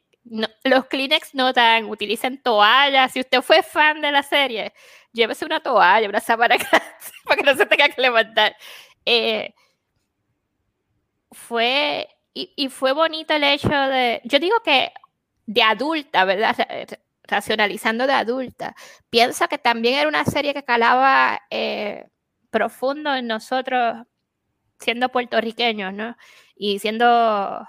B: los Kleenex no dan, utilicen toallas. Si usted fue fan de la serie, llévese una toalla, una sábana para que no se tenga que levantar. Eh, fue, y, y, fue bonito el hecho de, yo digo que de adulta, ¿verdad? Racionalizando de adulta. Piensa que también era una serie que calaba eh, profundo en nosotros siendo puertorriqueños, ¿no? Y siendo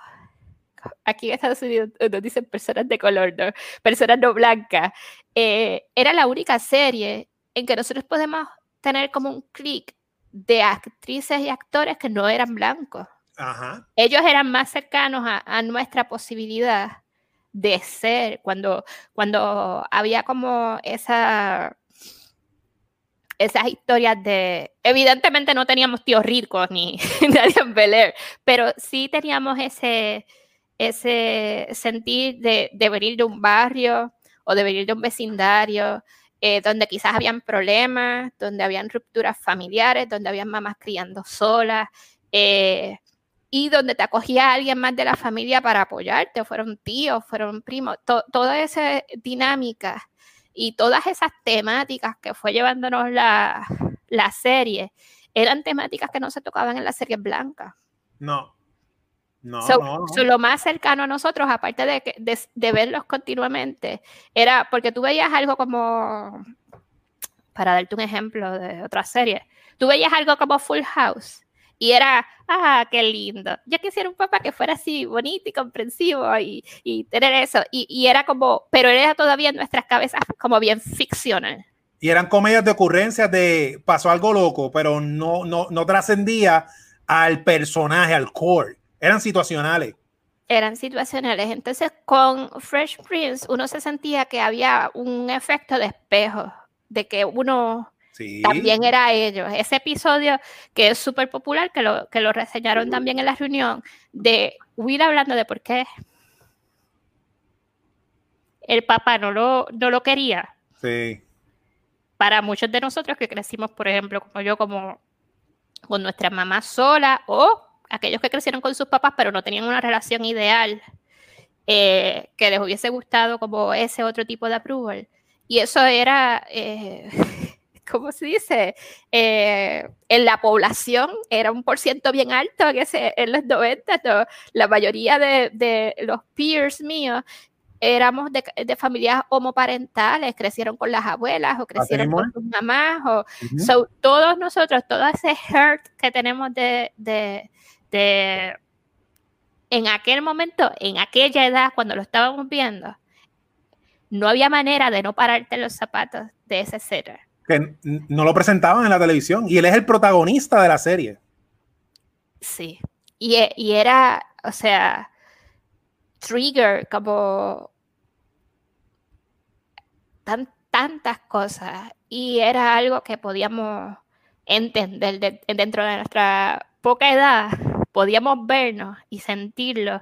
B: aquí en Estados Unidos nos dicen personas de color, ¿no? Personas no blancas. Eh, era la única serie en que nosotros podemos tener como un clic de actrices y actores que no eran blancos.
A: Ajá.
B: Ellos eran más cercanos a, a nuestra posibilidad de ser, cuando, cuando había como esa, esas historias de, evidentemente no teníamos tíos ricos ni nadie en Bel pero sí teníamos ese, ese sentir de, de venir de un barrio o de venir de un vecindario eh, donde quizás habían problemas, donde habían rupturas familiares, donde habían mamás criando solas, eh, y donde te acogía alguien más de la familia para apoyarte, fueron tíos, fueron primos, toda esa dinámica y todas esas temáticas que fue llevándonos la, la serie, eran temáticas que no se tocaban en la serie blanca.
A: No, no,
B: lo más cercano a nosotros, aparte de, de, verlos continuamente, era porque tú veías algo como, para darte un ejemplo de otra serie, tú veías algo como Full House y era, ah, qué lindo. Yo quisiera un papá que fuera así bonito y comprensivo y, y tener eso. Y, y, era como, pero era todavía en nuestras cabezas como bien ficcional.
A: Y eran comedias de ocurrencias de pasó algo loco, pero no, no, no trascendía al personaje, al core eran situacionales.
B: Eran situacionales. Entonces, con Fresh Prince, uno se sentía que había un efecto de espejo, de que uno también era ellos. Ese episodio que es súper popular, que lo, que lo reseñaron también en la reunión, de Will hablando de por qué el papá no lo, no lo quería.
A: Sí.
B: Para muchos de nosotros que crecimos, por ejemplo, como yo, como con nuestra mamá sola o aquellos que crecieron con sus papás pero no tenían una relación ideal eh, que les hubiese gustado como ese otro tipo de approval. Y eso era, eh, ¿cómo se dice? Eh, en la población era un por ciento bien alto en, ese, en los 90. la mayoría de, de, los peers míos éramos de, de, familias homoparentales, crecieron con las abuelas o crecieron con sus mamás. O, todos nosotros, todo ese hurt que tenemos de, de este, en aquel momento, en aquella edad, cuando lo estábamos viendo, no había manera de no pararte los zapatos de ese ser.
A: Que no lo presentaban en la televisión y él es el protagonista de la serie.
B: Sí, y, y era, o sea, trigger como tan, tantas cosas y era algo que podíamos entender dentro de nuestra poca edad podíamos vernos y sentirlo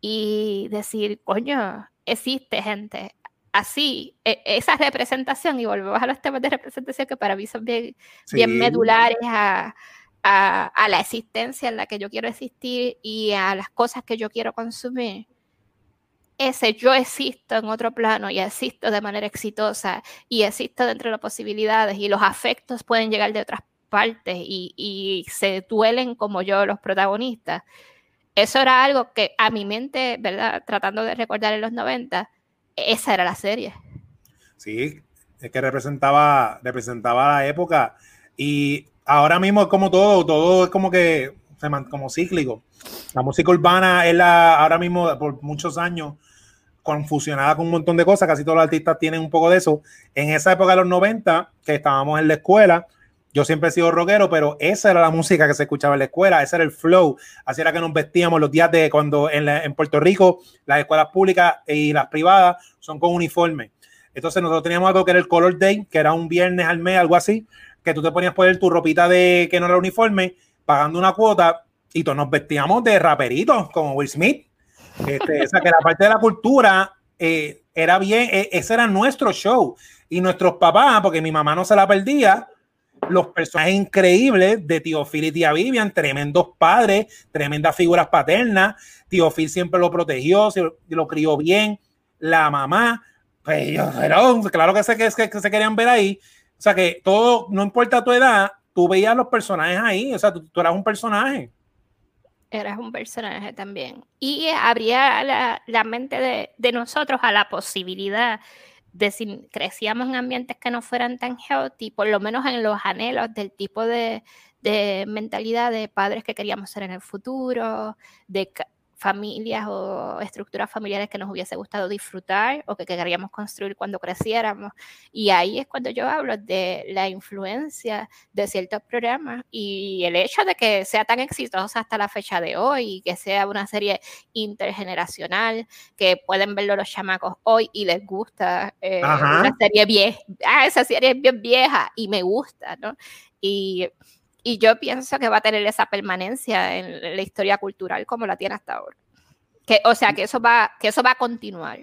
B: y decir, coño, existe gente así, e, esa representación, y volvemos a los temas de representación que para mí son bien, bien medulares a, a, la existencia en la que yo quiero existir y a las cosas que yo quiero consumir. Ese yo existo en otro plano y existo de manera exitosa y existo dentro de las posibilidades y los afectos pueden llegar de otras partes y, se duelen como yo los protagonistas. Eso era algo que a mi mente, ¿verdad? Tratando de recordar en los 90, esa era la serie.
A: Sí, es que representaba, representaba la época y ahora mismo es como todo, todo es como que como cíclico. La música urbana es la, ahora mismo por muchos años confusionada con un montón de cosas, casi todos los artistas tienen un poco de eso. En esa época de los 90, que estábamos en la escuela, yo siempre he sido rockero, pero esa era la música que se escuchaba en la escuela, ese era el flow, así era que nos vestíamos los días de cuando en, Puerto Rico las escuelas públicas y las privadas son con uniforme. Entonces nosotros teníamos algo que era el Color Day, que era un viernes al mes, algo así, que tú te ponías poner tu ropita de que no era uniforme, pagando una cuota, y todos nos vestíamos de raperitos, como Will Smith. Este, o sea, que la parte de la cultura eh, era bien, e, ese era nuestro show. Y nuestros papás, porque mi mamá no se la perdía, los personajes increíbles de Tío Phil y Tía Vivian, tremendos padres, tremendas figuras paternas. Tío Phil siempre lo protegió, lo crió bien. La mamá, pues claro que se, que, que se querían ver ahí. O sea que todo, no importa tu edad, tú veías los personajes ahí, o sea, tú, eras un personaje.
B: Eras un personaje también. Y abría la, la mente de, de, nosotros a la posibilidad de crecíamos en ambientes que no fueran tan healthy, por lo menos en los anhelos del tipo de, mentalidad de padres que queríamos ser en el futuro, de familias o estructuras familiares que nos hubiese gustado disfrutar o que queríamos construir cuando creciéramos. Y ahí es cuando yo hablo de la influencia de ciertos programas y el hecho de que sea tan exitosa hasta la fecha de hoy, que sea una serie intergeneracional, que pueden verlo los chamacos hoy y les gusta eh, una serie vieja, ah, esa serie es bien vieja y me gusta, ¿no? Y y yo pienso que va a tener esa permanencia en la historia cultural como la tiene hasta ahora. Que, o sea, que eso va, que eso va a continuar.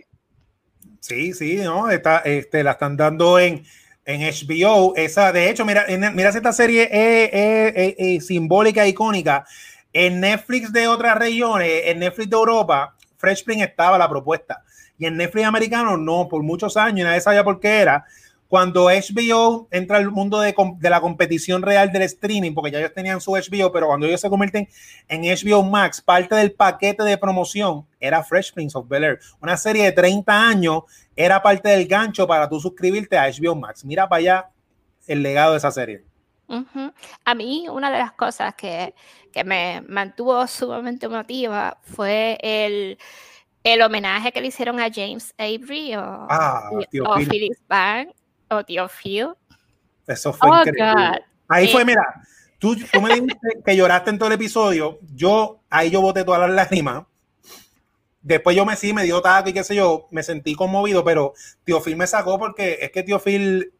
A: Sí, sí, no, está, este, la están dando en, en HBO. Esa, de hecho, mira, mira esta serie es, simbólica, icónica. En Netflix de otras regiones, en Netflix de Europa, Fresh Spring estaba la propuesta. Y en Netflix americano no, por muchos años, nadie sabía por qué era cuando HBO entra al mundo de, la competición real del streaming, porque ya ellos tenían su HBO, pero cuando ellos se convierten en HBO Max, parte del paquete de promoción era Fresh Prince of Bel Air. Una serie de 30 años era parte del gancho para tú suscribirte a HBO Max. Mira para allá el legado de esa serie.
B: A mí una de las cosas que, me mantuvo sumamente emotiva fue el, homenaje que le hicieron a James Avery o, ah, Phyllis o tío Phil.
A: Eso fue oh, increíble. Ahí fue, mira, tú, tú me dijiste que lloraste en todo el episodio. Yo, ahí yo boté todas las lágrimas. Después yo me sí, me dio taco y qué sé yo, me sentí conmovido, pero tío Phil me sacó porque es que tío Phil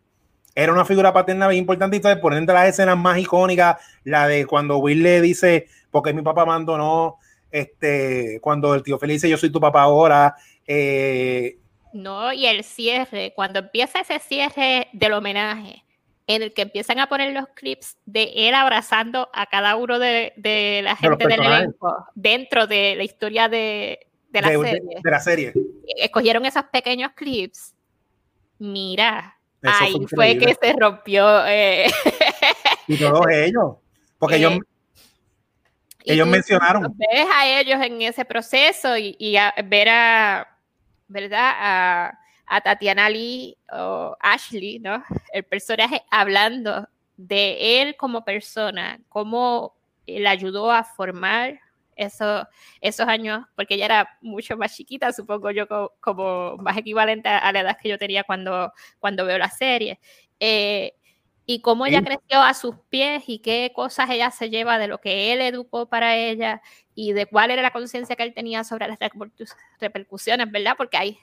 A: era una figura paterna bien importante y entonces poner entre las escenas más icónicas, la de cuando Will le dice, porque mi papá abandonó, este, cuando el tío Phil dice, yo soy tu papá ahora, eh,
B: no, y el cierre, cuando empieza ese cierre del homenaje, en el que empiezan a poner los clips de él abrazando a cada uno de, la gente del elenco dentro de la historia de, la serie.
A: De, la serie.
B: Escogieron esos pequeños clips. Mira, ahí fue, que se rompió. Eh,
A: y todos ellos. Porque ellos, eh, ellos mencionaron.
B: Ves a ellos en ese proceso y, y a, ver a ¿verdad? A, Tatiana Lee o Ashley, ¿no? El personaje hablando de él como persona, cómo le ayudó a formar eso, esos años, porque ella era mucho más chiquita, supongo yo, como, más equivalente a la edad que yo tenía cuando, cuando veo la serie. Eh, y cómo ella creció a sus pies y qué cosas ella se lleva de lo que él educó para ella y de cuál era la conciencia que él tenía sobre las repercusiones, ¿verdad? Porque ahí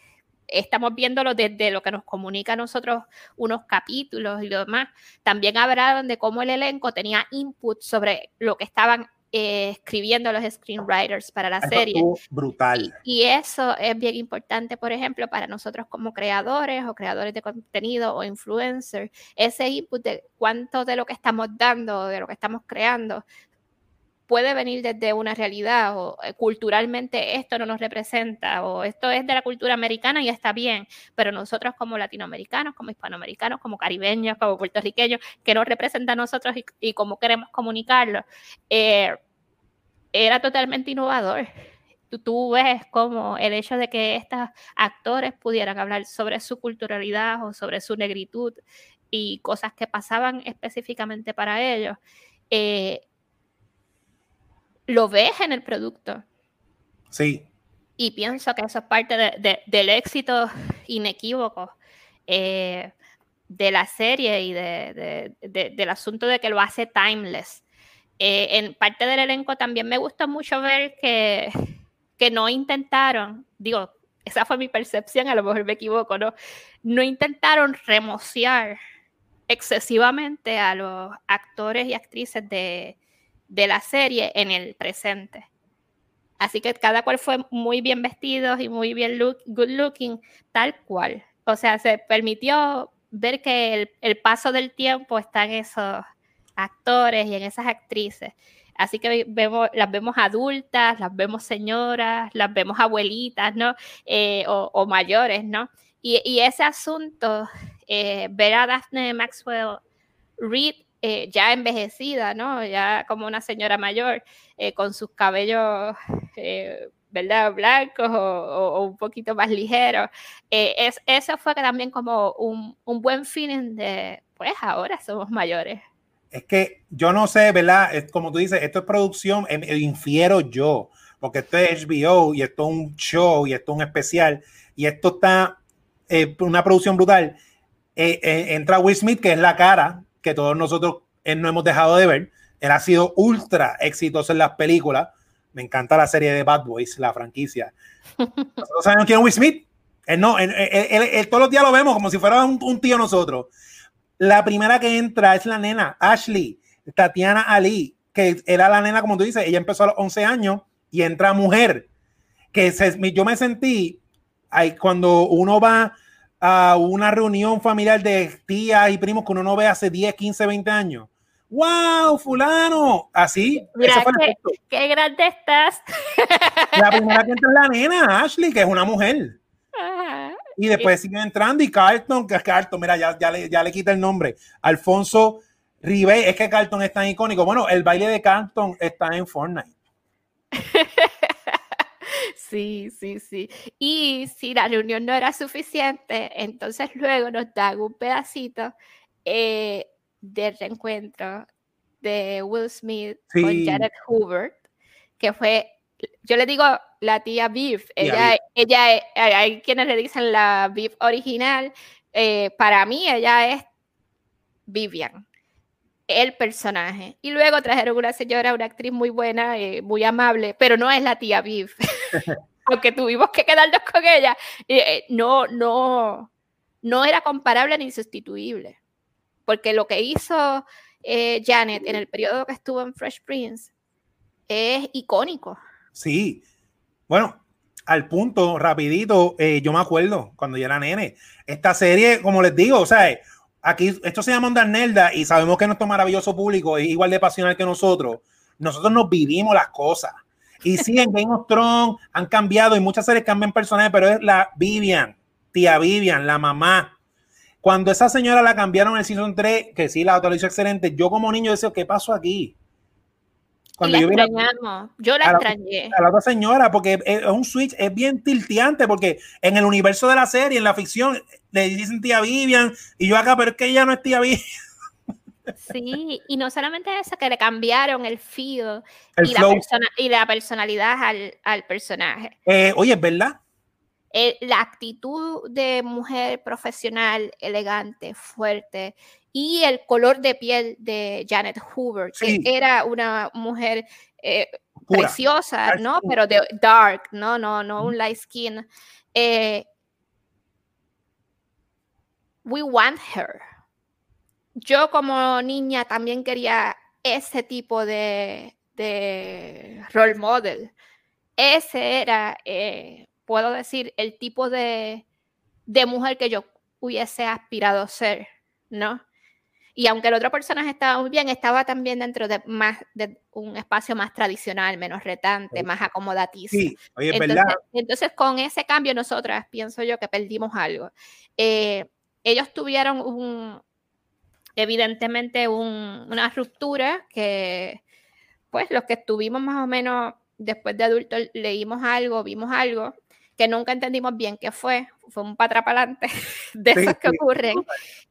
B: estamos viéndolo desde lo que nos comunica a nosotros unos capítulos y lo demás. También hablaron de cómo el elenco tenía input sobre lo que estaban eh, escribiendo los screenwriters para la serie.
A: Brutal.
B: Y, eso es bien importante, por ejemplo, para nosotros como creadores o creadores de contenido o influencers, ese input de cuánto de lo que estamos dando, de lo que estamos creando, puede venir desde una realidad o eh, culturalmente esto no nos representa o esto es de la cultura americana y está bien, pero nosotros como latinoamericanos, como hispanoamericanos, como caribeños, como puertorriqueños, que nos representa a nosotros y, cómo queremos comunicarlo, eh, era totalmente innovador. Tú, tú ves como el hecho de que estos actores pudieran hablar sobre su culturalidad o sobre su negritud y cosas que pasaban específicamente para ellos. Eh, lo ves en el producto.
A: Sí.
B: Y pienso que eso es parte del éxito inequívoco eh, de la serie y del asunto de que lo hace timeless. Eh, en parte del elenco también me gusta mucho ver que, que no intentaron, digo, esa fue mi percepción, a lo mejor me equivoco, ¿no? No intentaron remociar excesivamente a los actores y actrices de, de la serie en el presente. Así que cada cual fue muy bien vestido y muy bien look, good looking, tal cual. O sea, se permitió ver que el, paso del tiempo está en esos actores y en esas actrices. Así que vemos, las vemos adultas, las vemos señoras, las vemos abuelitas, ¿no? Eh, o, mayores, ¿no? Y, ese asunto, eh, ver a Daphne Maxwell Reed eh, ya envejecida, ¿no? Ya como una señora mayor, eh, con sus cabellos, eh, ¿verdad? Blancos o, un poquito más ligeros. es, eso fue también como un, un, buen feeling de, pues ahora somos mayores.
A: Es que yo no sé, ¿verdad? Es, como tú dices, esto es producción, infiero yo, porque esto es HBO y esto es un show y esto es un especial y esto está eh, una producción brutal. Eh, eh, entra Will Smith, que es la cara que todos nosotros no hemos dejado de ver. Él ha sido ultra exitoso en las películas. Me encanta la serie de Bad Boys, la franquicia. Nosotros sabemos quién es Will Smith. Él no, todos los días lo vemos como si fuera un, un tío nosotros. La primera que entra es la nena, Ashley, Tatiana Ali, que era la nena, como tú dices, ella empezó a los 11 años y entra mujer. Que yo me sentí, ahí, cuando uno va a una reunión familiar de tías y primos que uno no ve hace 10, 15, 20 años. ¡Wow, fulano! Así.
B: Mira, qué, qué, grande estás.
A: La primera que entra es la nena, Ashley, que es una mujer. Y después sigue entrando y Carlton, que es Carlton, mira, ya, ya, le, ya le quita el nombre. Alfonso Ribe, es que Carlton es tan icónico. Bueno, el baile de Carlton está en Fortnite.
B: Sí, sí, sí. Y si la reunión no era suficiente, entonces luego nos dan un pedacito eh, del reencuentro de Will Smith con Janet Hoover, que fue yo le digo la tía Beef, ella, ella, hay quienes le dicen la Beef original, eh, para mí ella es Vivian, el personaje. Y luego trajeron una señora, una actriz muy buena, eh, muy amable, pero no es la tía Beef. Aunque tuvimos que quedarnos con ella, eh, no, no, no era comparable ni sustituible. Porque lo que hizo Janet en el periodo que estuvo en Fresh Prince es icónico.
A: Sí. Bueno, al punto, rapidito, eh, yo me acuerdo cuando yo era nene. Esta serie, como les digo, o sea, aquí esto se llama Onda Nelda y sabemos que nuestro maravilloso público es igual de pasional que nosotros. Nosotros nos vivimos las cosas. Y sí, en Game of Thrones han cambiado y muchas series cambian personajes, pero es la Vivian, tía Vivian, la mamá. Cuando esa señora la cambiaron en el season 3, que sí, la otra lo hizo excelente, yo como niño decía, ¿qué pasó aquí?
B: Cuando yo, yo la extrañé.
A: A la otra señora, porque es un switch, es bien tilteante, porque en el universo de la serie, en la ficción, le dicen tía Vivian, y yo acá, pero es que ella no es tía Vivian.
B: Sí, y no solamente eso, que le cambiaron el feel y, la y, la personalidad al, al personaje.
A: Eh, oye, es verdad.
B: Eh, la actitud de mujer profesional, elegante, fuerte, y el color de piel de Janet Hoover, que era una mujer eh, preciosa, ¿no? Pero de dark, ¿no? No, no un light skin. Eh, we want her. Yo como niña también quería ese tipo de, de role model. Ese era, eh, puedo decir, el tipo de, de mujer que yo hubiese aspirado a ser, ¿no? Y aunque el otro personaje estaba muy bien, estaba también dentro de más de un espacio más tradicional, menos retante, más acomodaticio.
A: Sí, oye, entonces, verdad.
B: Entonces, con ese cambio, nosotras pienso yo que perdimos algo. Eh, ellos tuvieron un, evidentemente, una ruptura que, pues, los que estuvimos más o menos después de adultos leímos algo, vimos algo, que nunca entendimos bien qué fue, fue un patrapalante de esos que ocurren,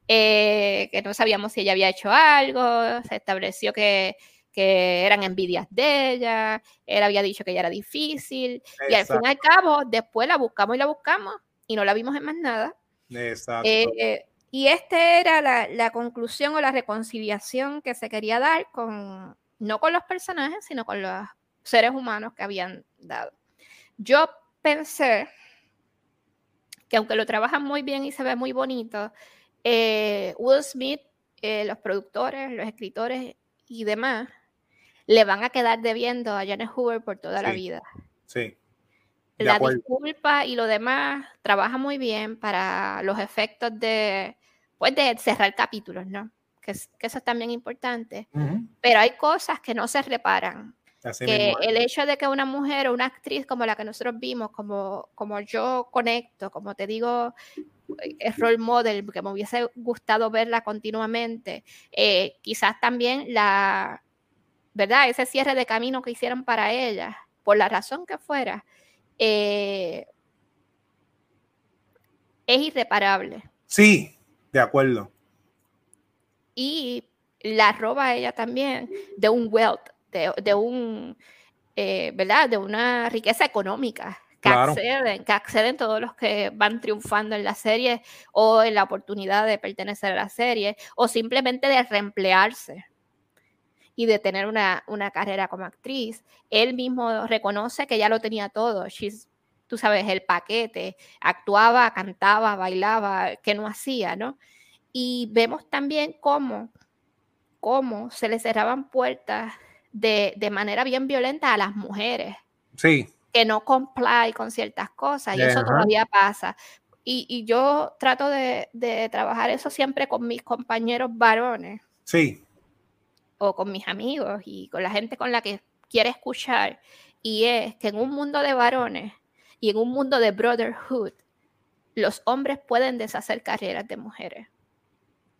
B: eh, que no sabíamos si ella había hecho algo, se estableció que, que eran envidias de ella, él había dicho que ella era difícil, y al fin y al cabo, después la buscamos y la buscamos y no la vimos en más nada.
A: Exacto.
B: Eh, y esta era la, la, conclusión o la reconciliación que se quería dar con, no con los personajes, sino con los seres humanos que habían dado. Yo pensé que aunque lo trabajan muy bien y se ve muy bonito, eh, Will Smith, eh, los productores, los escritores y demás, le van a quedar debiendo a Janet Hoover por toda la vida.
A: Sí.
B: la disculpa y lo demás trabaja muy bien para los efectos de, pues de cerrar capítulos, ¿no? Que, que eso es también importante. Pero hay cosas que no se reparan que el hecho de que una mujer o una actriz como la que nosotros vimos, como, como yo conecto, como te digo, es role model, porque me hubiese gustado verla continuamente, eh, quizás también la, ¿verdad? Ese cierre de camino que hicieron para ella, por la razón que fuera, eh, es irreparable.
A: Sí, de acuerdo.
B: Y la roba ella también de un wealth de, un eh, ¿verdad? De una riqueza económica que, acceden, que acceden todos los que van triunfando en la serie o en la oportunidad de pertenecer a la serie o simplemente de reemplearse y de tener una, una carrera como actriz. Él mismo reconoce que ya lo tenía todo. She's, tú sabes, el paquete. Actuaba, cantaba, bailaba, que no hacía, ¿no? Y vemos también cómo, cómo se le cerraban puertas de, de manera bien violenta a las mujeres.
A: Sí
B: que no comply con ciertas cosas y eso todavía pasa. Y, y yo trato de, de, trabajar eso siempre con mis compañeros varones.
A: Sí.
B: O con mis amigos y con la gente con la que quiere escuchar. Y es que en un mundo de varones y en un mundo de brotherhood, los hombres pueden deshacer carreras de mujeres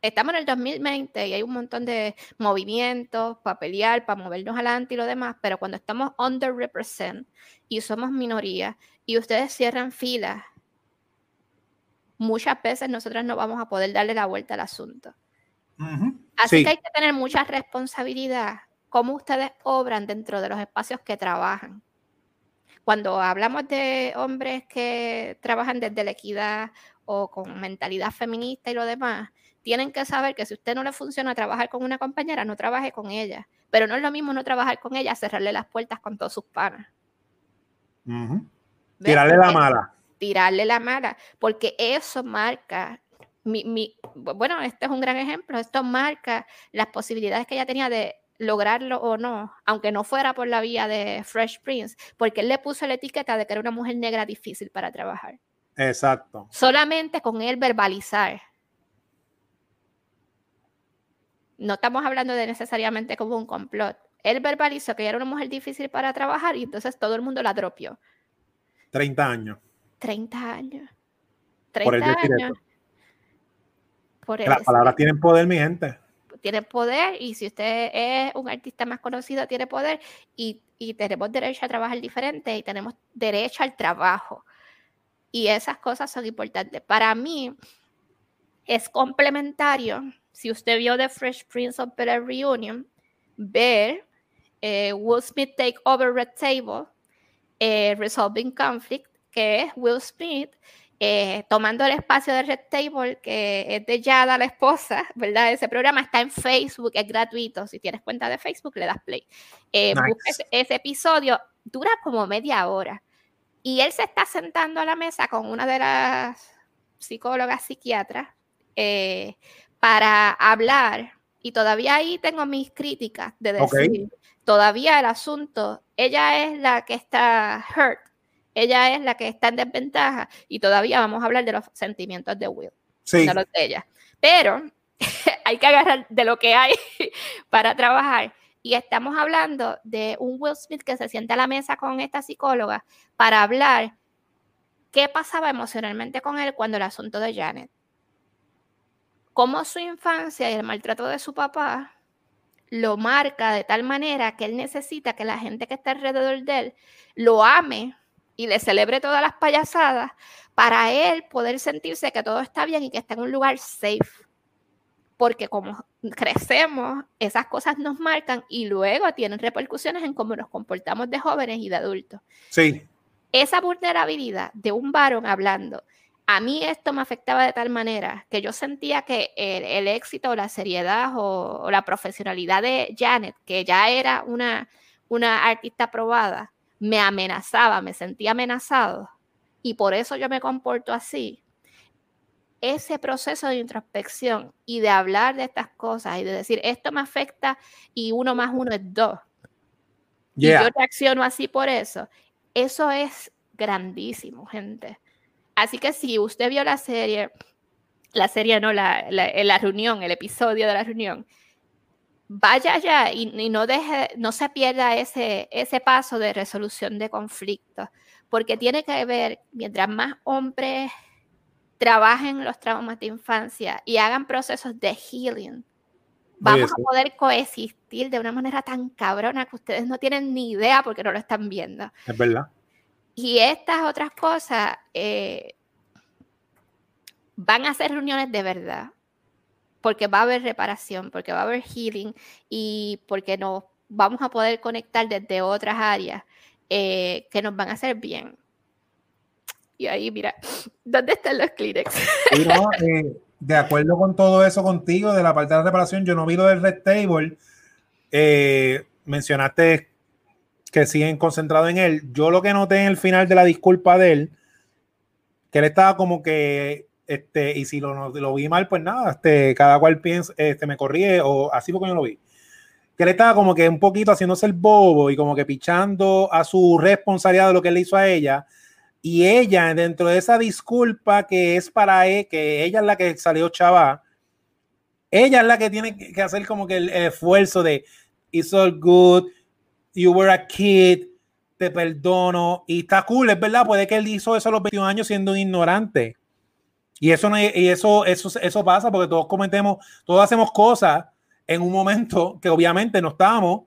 B: estamos en el 2020 y hay un montón de movimientos para pelear, para movernos adelante y lo demás, pero cuando estamos underrepresented y somos minoría y ustedes cierran filas, muchas veces nosotros no vamos a poder darle la vuelta al asunto. Así que hay que tener mucha responsabilidad cómo ustedes obran dentro de los espacios que trabajan. Cuando hablamos de hombres que trabajan desde la equidad o con mentalidad feminista y lo demás, tienen que saber que si usted no le funciona trabajar con una compañera, no trabaje con ella. Pero no es lo mismo no trabajar con ella, cerrarle las puertas con todos sus panas.
A: Tirarle la mala.
B: Tirarle la mala, porque eso marca, mi, bueno, este es un gran ejemplo, esto marca las posibilidades que ella tenía de lograrlo o no, aunque no fuera por la vía de Fresh Prince, porque él le puso la etiqueta de que era una mujer negra difícil para trabajar.
A: Exacto.
B: Solamente con él verbalizar no estamos hablando de necesariamente como un complot. Él verbalizó que ella era una mujer difícil para trabajar y entonces todo el mundo la dropió.
A: 30 años.
B: 30 años. 30 años.
A: Por Las palabras tienen poder, mi gente.
B: Tiene poder y si usted es un artista más conocido, tiene poder y, y tenemos derecho a trabajar diferente y tenemos derecho al trabajo. Y esas cosas son importantes. Para mí es complementario si usted vio The Fresh Prince of Bel Reunion, ver eh, Will Smith Take Over Red Table, eh, Resolving Conflict, que es Will Smith eh, tomando el espacio de Red Table, que es de Yada, la esposa, ¿verdad? Ese programa está en Facebook, es gratuito. Si tienes cuenta de Facebook, le das play. ese, ese, episodio, dura como media hora. Y él se está sentando a la mesa con una de las psicólogas psiquiatras para hablar, y todavía ahí tengo mis críticas de decir, todavía el asunto, ella es la que está hurt, ella es la que está en desventaja, y todavía vamos a hablar de los sentimientos de Will,
A: sí.
B: no los de ella. Pero hay que agarrar de lo que hay para trabajar. Y estamos hablando de un Will Smith que se sienta a la mesa con esta psicóloga para hablar qué pasaba emocionalmente con él cuando el asunto de Janet cómo su infancia y el maltrato de su papá lo marca de tal manera que él necesita que la gente que está alrededor de él lo ame y le celebre todas las payasadas para él poder sentirse que todo está bien y que está en un lugar safe. Porque como crecemos, esas cosas nos marcan y luego tienen repercusiones en cómo nos comportamos de jóvenes y de adultos.
A: Sí.
B: Esa vulnerabilidad de un varón hablando a mí esto me afectaba de tal manera que yo sentía que el, éxito o la seriedad o, la profesionalidad de Janet, que ya era una, una artista probada, me amenazaba, me sentía amenazado y por eso yo me comporto así. Ese proceso de introspección y de hablar de estas cosas y de decir esto me afecta y uno más uno es dos. Y yo reacciono así por eso. Eso es grandísimo, gente. Así que si usted vio la serie, la serie no, la, la, reunión, el episodio de la reunión, vaya allá y, no deje, no se pierda ese, ese paso de resolución de conflictos, porque tiene que ver, mientras más hombres trabajen los traumas de infancia y hagan procesos de healing, vamos a poder coexistir de una manera tan cabrona que ustedes no tienen ni idea porque no lo están viendo.
A: Es verdad.
B: Y estas otras cosas eh, van a ser reuniones de verdad, porque va a haber reparación, porque va a haber healing y porque nos vamos a poder conectar desde otras áreas eh, que nos van a hacer bien. Y ahí, mira, ¿dónde están los Kleenex?
A: Eh, de acuerdo con todo eso contigo, de la parte de la reparación, yo no vi lo del Red Table. Eh, mencionaste que siguen concentrados en él. Yo lo que noté en el final de la disculpa de él, que él estaba como que, este, y si lo, lo vi mal, pues nada, este, cada cual piensa, este, me corrí o así porque yo lo vi. Que él estaba como que un poquito haciéndose el bobo y como que pichando a su responsabilidad de lo que él hizo a ella. Y ella, dentro de esa disculpa que es para él, que ella es la que salió chava, ella es la que tiene que hacer como que el esfuerzo de, it's all good, you were a kid, te perdono, y está cool, es verdad, puede que él hizo eso a los 21 años siendo un ignorante. Y eso, no, y eso, eso, eso pasa porque todos cometemos, todos hacemos cosas en un momento que obviamente no estábamos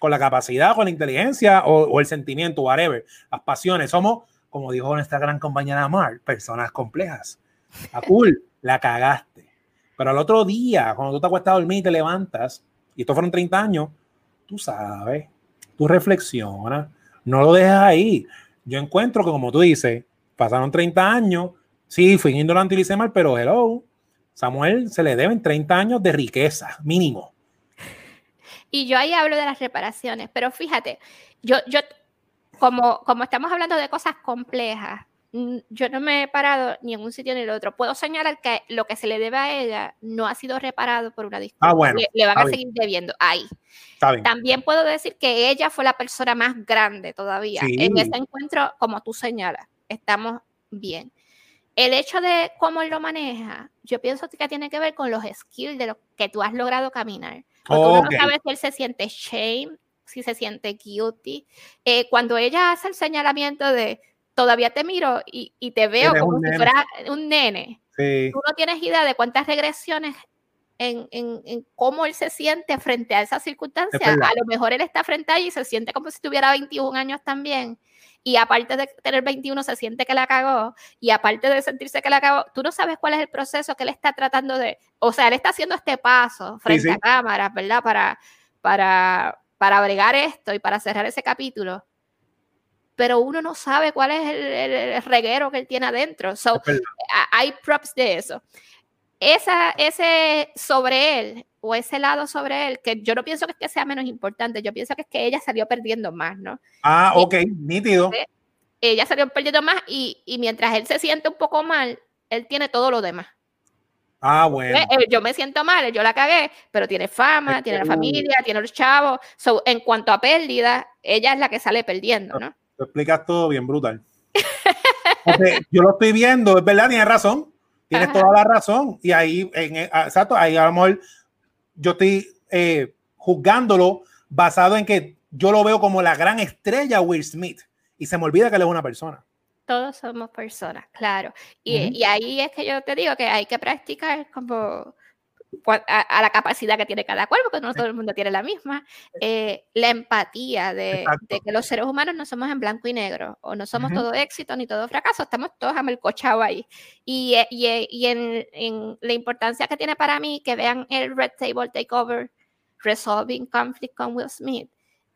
A: con la capacidad, con la inteligencia o, o el sentimiento, whatever, las pasiones. Somos, como dijo nuestra gran compañera Mar, personas complejas. Está cool, la cagaste. Pero al otro día, cuando tú te acuestas a dormir y te levantas, y estos fueron 30 años, tú sabes, tú reflexionas, no lo dejas ahí. Yo encuentro que, como tú dices, pasaron 30 años, sí, fui indolente y hice mal, pero hello, Samuel se le deben 30 años de riqueza, mínimo.
B: Y yo ahí hablo de las reparaciones, pero fíjate, yo, yo como, como estamos hablando de cosas complejas, yo no me he parado ni en un sitio ni en el otro. Puedo señalar que lo que se le debe a ella no ha sido reparado por una disculpa.
A: Ah, bueno,
B: le, le, van a bien. seguir debiendo ahí. También puedo decir que ella fue la persona más grande todavía. Sí. En ese encuentro, como tú señalas, estamos bien. El hecho de cómo él lo maneja, yo pienso que tiene que ver con los skills de lo que tú has logrado caminar. Porque okay. uno no sabe si él se siente shame, si se siente guilty. Eh, cuando ella hace el señalamiento de todavía te miro y, y te veo Eres como si fuera un nene.
A: Sí.
B: Tú no tienes idea de cuántas regresiones en, en, en, cómo él se siente frente a esa circunstancia. A lo mejor él está frente a ella y se siente como si tuviera 21 años también. Y aparte de tener 21, se siente que la cagó. Y aparte de sentirse que la cagó, tú no sabes cuál es el proceso que él está tratando de. O sea, él está haciendo este paso frente sí, sí. a cámaras, ¿verdad? Para, para, para bregar esto y para cerrar ese capítulo pero uno no sabe cuál es el, el, el reguero que él tiene adentro. So, hay props de eso. Esa, ese sobre él, o ese lado sobre él, que yo no pienso que, es que sea menos importante, yo pienso que es que ella salió perdiendo más, ¿no?
A: Ah, ok, y, nítido.
B: Ella salió perdiendo más y, y mientras él se siente un poco mal, él tiene todo lo demás.
A: Ah, bueno.
B: Yo me siento mal, yo la cagué, pero tiene fama, tiene la familia, tiene los chavos. So, en cuanto a pérdida, ella es la que sale perdiendo, ¿no?
A: Explicas todo bien brutal. Porque yo lo estoy viendo, es verdad, tienes razón. Tienes Ajá. toda la razón. Y ahí, en, exacto, ahí a lo mejor yo estoy eh, juzgándolo basado en que yo lo veo como la gran estrella Will Smith. Y se me olvida que él es una persona.
B: Todos somos personas, claro. Y, uh -huh. y ahí es que yo te digo que hay que practicar como a, a, la capacidad que tiene cada cual, porque no todo el mundo tiene la misma, eh, la empatía de, de, que los seres humanos no somos en blanco y negro, o no somos uh -huh. todo éxito ni todo fracaso, estamos todos amelcochados ahí. Y, eh, y, eh, y en, en, la importancia que tiene para mí que vean el Red Table Takeover, Resolving Conflict con Will Smith,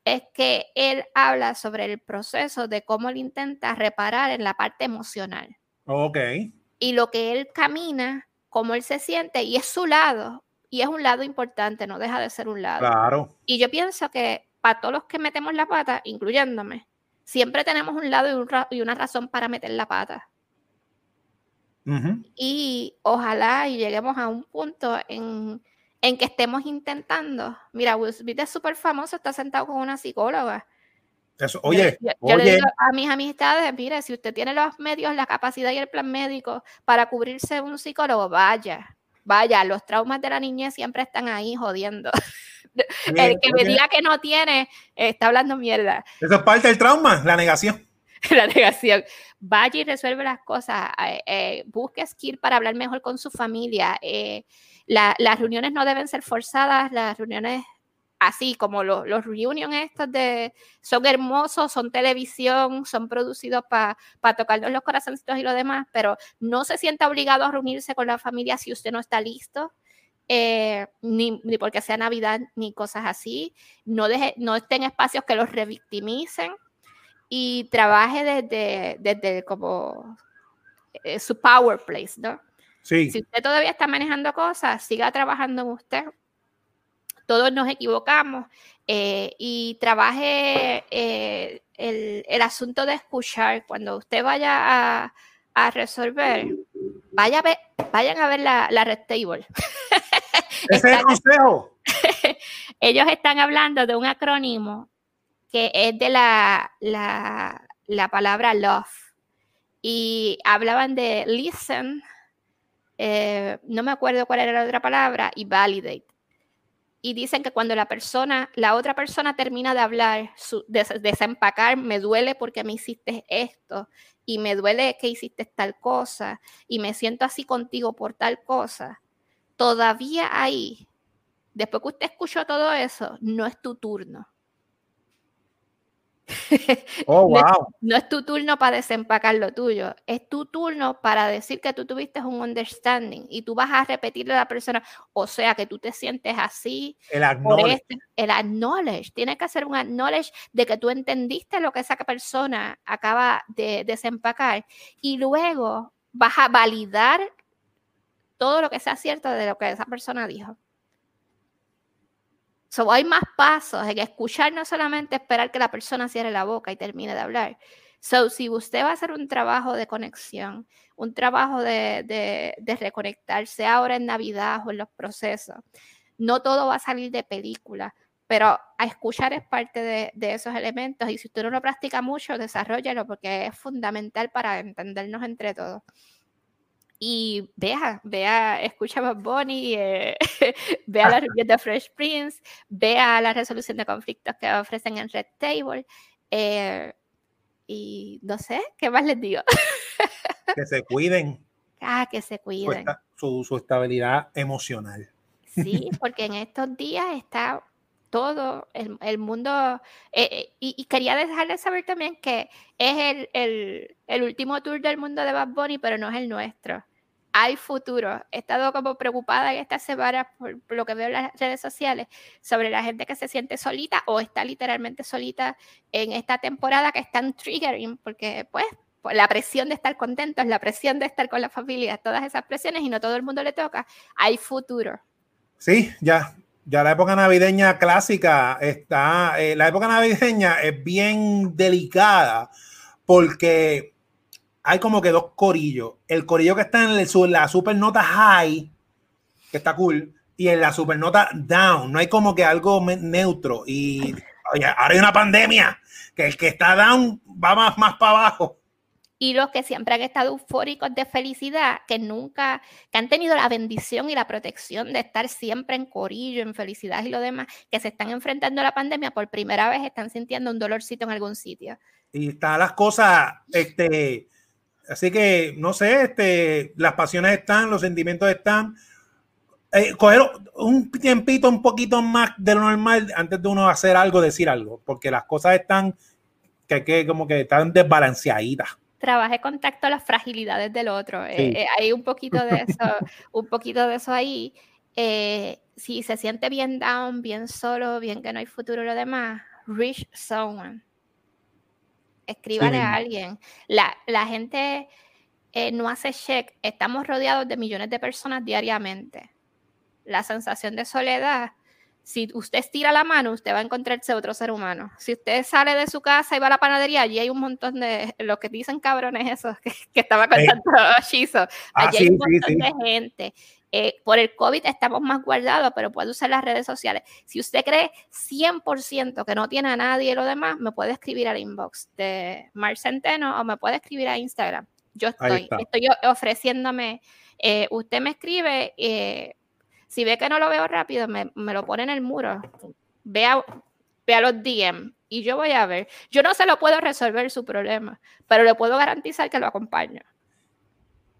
B: es que él habla sobre el proceso de cómo él intenta reparar en la parte emocional.
A: Ok.
B: Y lo que él camina cómo él se siente y es su lado. Y es un lado importante, no deja de ser un lado.
A: Claro.
B: Y yo pienso que para todos los que metemos la pata, incluyéndome, siempre tenemos un lado y, un ra y una razón para meter la pata.
A: Uh -huh.
B: Y ojalá y lleguemos a un punto en, en que estemos intentando. Mira, Will Smith es súper famoso, está sentado con una psicóloga.
A: Eso, oye,
B: yo, yo,
A: oye.
B: le digo a mis amistades, mire, si usted tiene los medios, la capacidad y el plan médico para cubrirse un psicólogo, vaya, vaya, los traumas de la niñez siempre están ahí jodiendo. el que me diga que no tiene, está hablando mierda.
A: Eso es parte del trauma, la negación.
B: la negación. Vaya y resuelve las cosas, eh, eh, busque skill para hablar mejor con su familia. Eh, la, las reuniones no deben ser forzadas, las reuniones así como los, los reunions estos de son hermosos, son televisión, son producidos para pa tocarnos los corazoncitos y lo demás, pero no se sienta obligado a reunirse con la familia si usted no está listo. eh, ni, ni, porque sea Navidad, ni cosas así. No, deje, no esté en espacios que los revictimicen y trabaje desde, desde como eh, su power place, ¿no?
A: Sí.
B: Si usted todavía está manejando cosas, siga trabajando en usted. Todos nos equivocamos eh, y trabaje el, el, asunto de escuchar. Cuando usted vaya a, a resolver, vaya a ver, vayan a ver la, la Red Table.
A: Ese es el consejo.
B: ellos están hablando de un acrónimo que es de la, la, la palabra love. Y hablaban de listen, eh, no me acuerdo cuál era la otra palabra, y validate. Y dicen que cuando la persona, la otra persona termina de hablar, su, de, desempacar, me duele porque me hiciste esto, y me duele que hiciste tal cosa, y me siento así contigo por tal cosa todavía ahí, después que usted escuchó todo eso, no es tu turno.
A: Oh, wow.
B: no, es, tu turno para desempacar lo tuyo, es tu turno para decir que tú tuviste un understanding y tú vas a repetirle a la persona, o sea, que tú te sientes así.
A: El acknowledge. Este,
B: el acknowledge. Tienes que hacer un acknowledge de que tú entendiste lo que esa persona acaba de desempacar y luego vas a validar todo lo que sea cierto de lo que esa persona dijo. So, hay más pasos. En escuchar, no solamente esperar que la persona cierre la boca y termine de hablar. So, si usted va a hacer un trabajo de conexión, un trabajo de, de, de reconectarse ahora en Navidad o en los procesos, no todo va a salir de película, pero a escuchar es parte de, de, esos elementos. Y si usted no lo practica mucho, desarrollalo porque es fundamental para entendernos entre todos y vea, vea, escucha a Bonnie, eh, vea la review de Fresh Prince, vea la resolución de conflictos que ofrecen en Red Table. Eh, y no sé, ¿qué más les digo?
A: que se cuiden.
B: Ah, que se cuiden.
A: Su, su, estabilidad emocional.
B: Sí, porque en estos días está todo el, el mundo. Eh, y, y, quería dejarles saber también que es el, el, el último tour del mundo de Bad Bunny, pero no es el nuestro hay futuro. He estado como preocupada en estas semanas por, lo que veo en las redes sociales sobre la gente que se siente solita o está literalmente solita en esta temporada que están triggering porque pues la presión de estar contentos, la presión de estar con la familia, todas esas presiones y no todo el mundo le toca, hay futuro.
A: Sí, ya, ya la época navideña clásica está, eh, la época navideña es bien delicada porque hay como que dos corillos. El corillo que está en, el, la supernota high, que está cool, y en la supernota down. No hay como que algo neutro. Y oye, ahora hay una pandemia, que el que está down va más, más para abajo.
B: Y los que siempre han estado eufóricos de felicidad, que nunca, que han tenido la bendición y la protección de estar siempre en corillo, en felicidad y lo demás, que se están enfrentando a la pandemia por primera vez, están sintiendo un dolorcito en algún sitio.
A: Y están las cosas, este, Así que, no sé, este, las pasiones están, los sentimientos están. Eh, coger un tiempito un poquito más de lo normal antes de uno hacer algo, decir algo, porque las cosas están que, que como que están desbalanceaditas.
B: Trabaje contacto a las fragilidades del otro. Eh, eh, hay un poquito de eso, un poquito de eso ahí. si se siente bien down, bien solo, bien que no hay futuro lo demás, reach someone escríbale a alguien. La, la gente eh, no hace check. Estamos rodeados de millones de personas diariamente. La sensación de soledad, si usted estira la mano, usted va a encontrarse otro ser humano. Si usted sale de su casa y va a la panadería, allí hay un montón de, lo que dicen cabrones esos, que, estaba contando Shizo. Ah, allí hay un montón de gente. Eh, por el COVID estamos más guardados, pero puede usar las redes sociales. Si usted cree 100% que no tiene a nadie y lo demás, me puede escribir al inbox de Mar Centeno o me puede escribir a Instagram. Yo estoy, estoy ofreciéndome. Eh, usted me escribe, eh, si ve que no lo veo rápido, me, me lo pone en el muro. Vea, vea los DM y yo voy a ver. Yo no se lo puedo resolver su problema, pero le puedo garantizar que lo acompaño.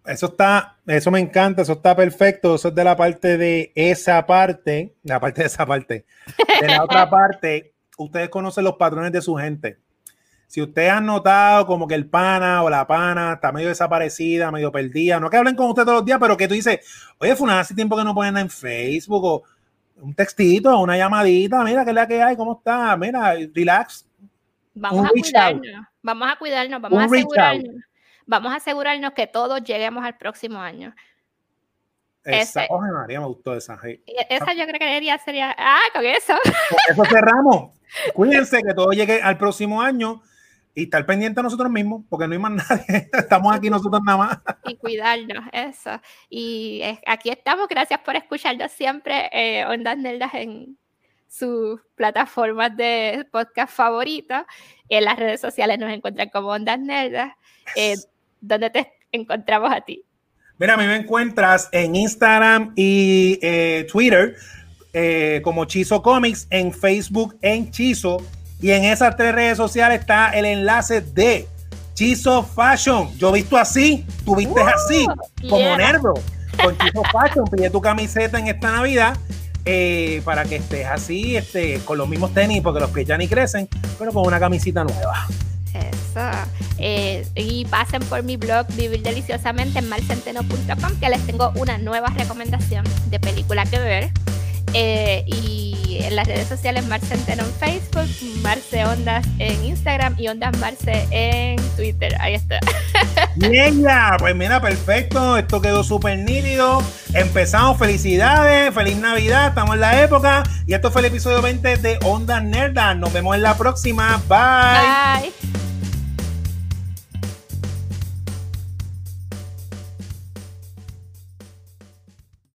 A: Eso está, eso me encanta, eso está perfecto. Eso es de la parte de esa parte, la parte de esa parte. De la otra parte, ustedes conocen los patrones de su gente. Si ustedes han notado como que el pana o la pana está medio desaparecida, medio perdida, no que hablen con usted todos los días, pero que tú dices, oye, fue hace tiempo que no ponen en Facebook o un textito, una llamadita, mira, ¿qué es la que hay? ¿Cómo está? Mira, relax.
B: Vamos a cuidarnos, vamos a cuidarnos, vamos a asegurarnos, vamos a asegurarnos que todos lleguemos al próximo año.
A: Esa, María, me gustó esa.
B: Esa yo creo que sería, ah, con eso.
A: Con eso cerramos. Cuídense que todo llegue al próximo año y estar pendiente a nosotros mismos, porque no hay más nadie, estamos aquí nosotros nada más.
B: Y cuidarnos, eso. Y aquí estamos, gracias por escucharnos siempre, eh, Ondas Nerdas en sus plataformas de podcast favoritas. En las redes sociales nos encuentran como Ondas Nerdas. Eh, ¿Dónde te encontramos a ti?
A: Mira, a mí me encuentras en Instagram y eh, Twitter eh, como Chizo Comics, en Facebook en Chizo y en esas tres redes sociales está el enlace de Chizo Fashion. Yo visto así, tú viste uh, así, como nerdo. Con Chizo Fashion, pide tu camiseta en esta Navidad eh, para que estés así, este, con los mismos tenis, porque los pies ya ni crecen, pero con una camisita nueva.
B: Eso. Eh, y pasen por mi blog Vivir Deliciosamente en marcenteno.com que les tengo una nueva recomendación de película que ver. Eh, y en las redes sociales Marce Entero en Facebook, Marce Ondas en Instagram y Ondas Marce en Twitter. Ahí está.
A: Ya, pues mira, perfecto. Esto quedó súper nítido. Empezamos. Felicidades, feliz Navidad. Estamos en la época. Y esto fue el episodio 20 de Ondas Nerdas. Nos vemos en la próxima. Bye. Bye.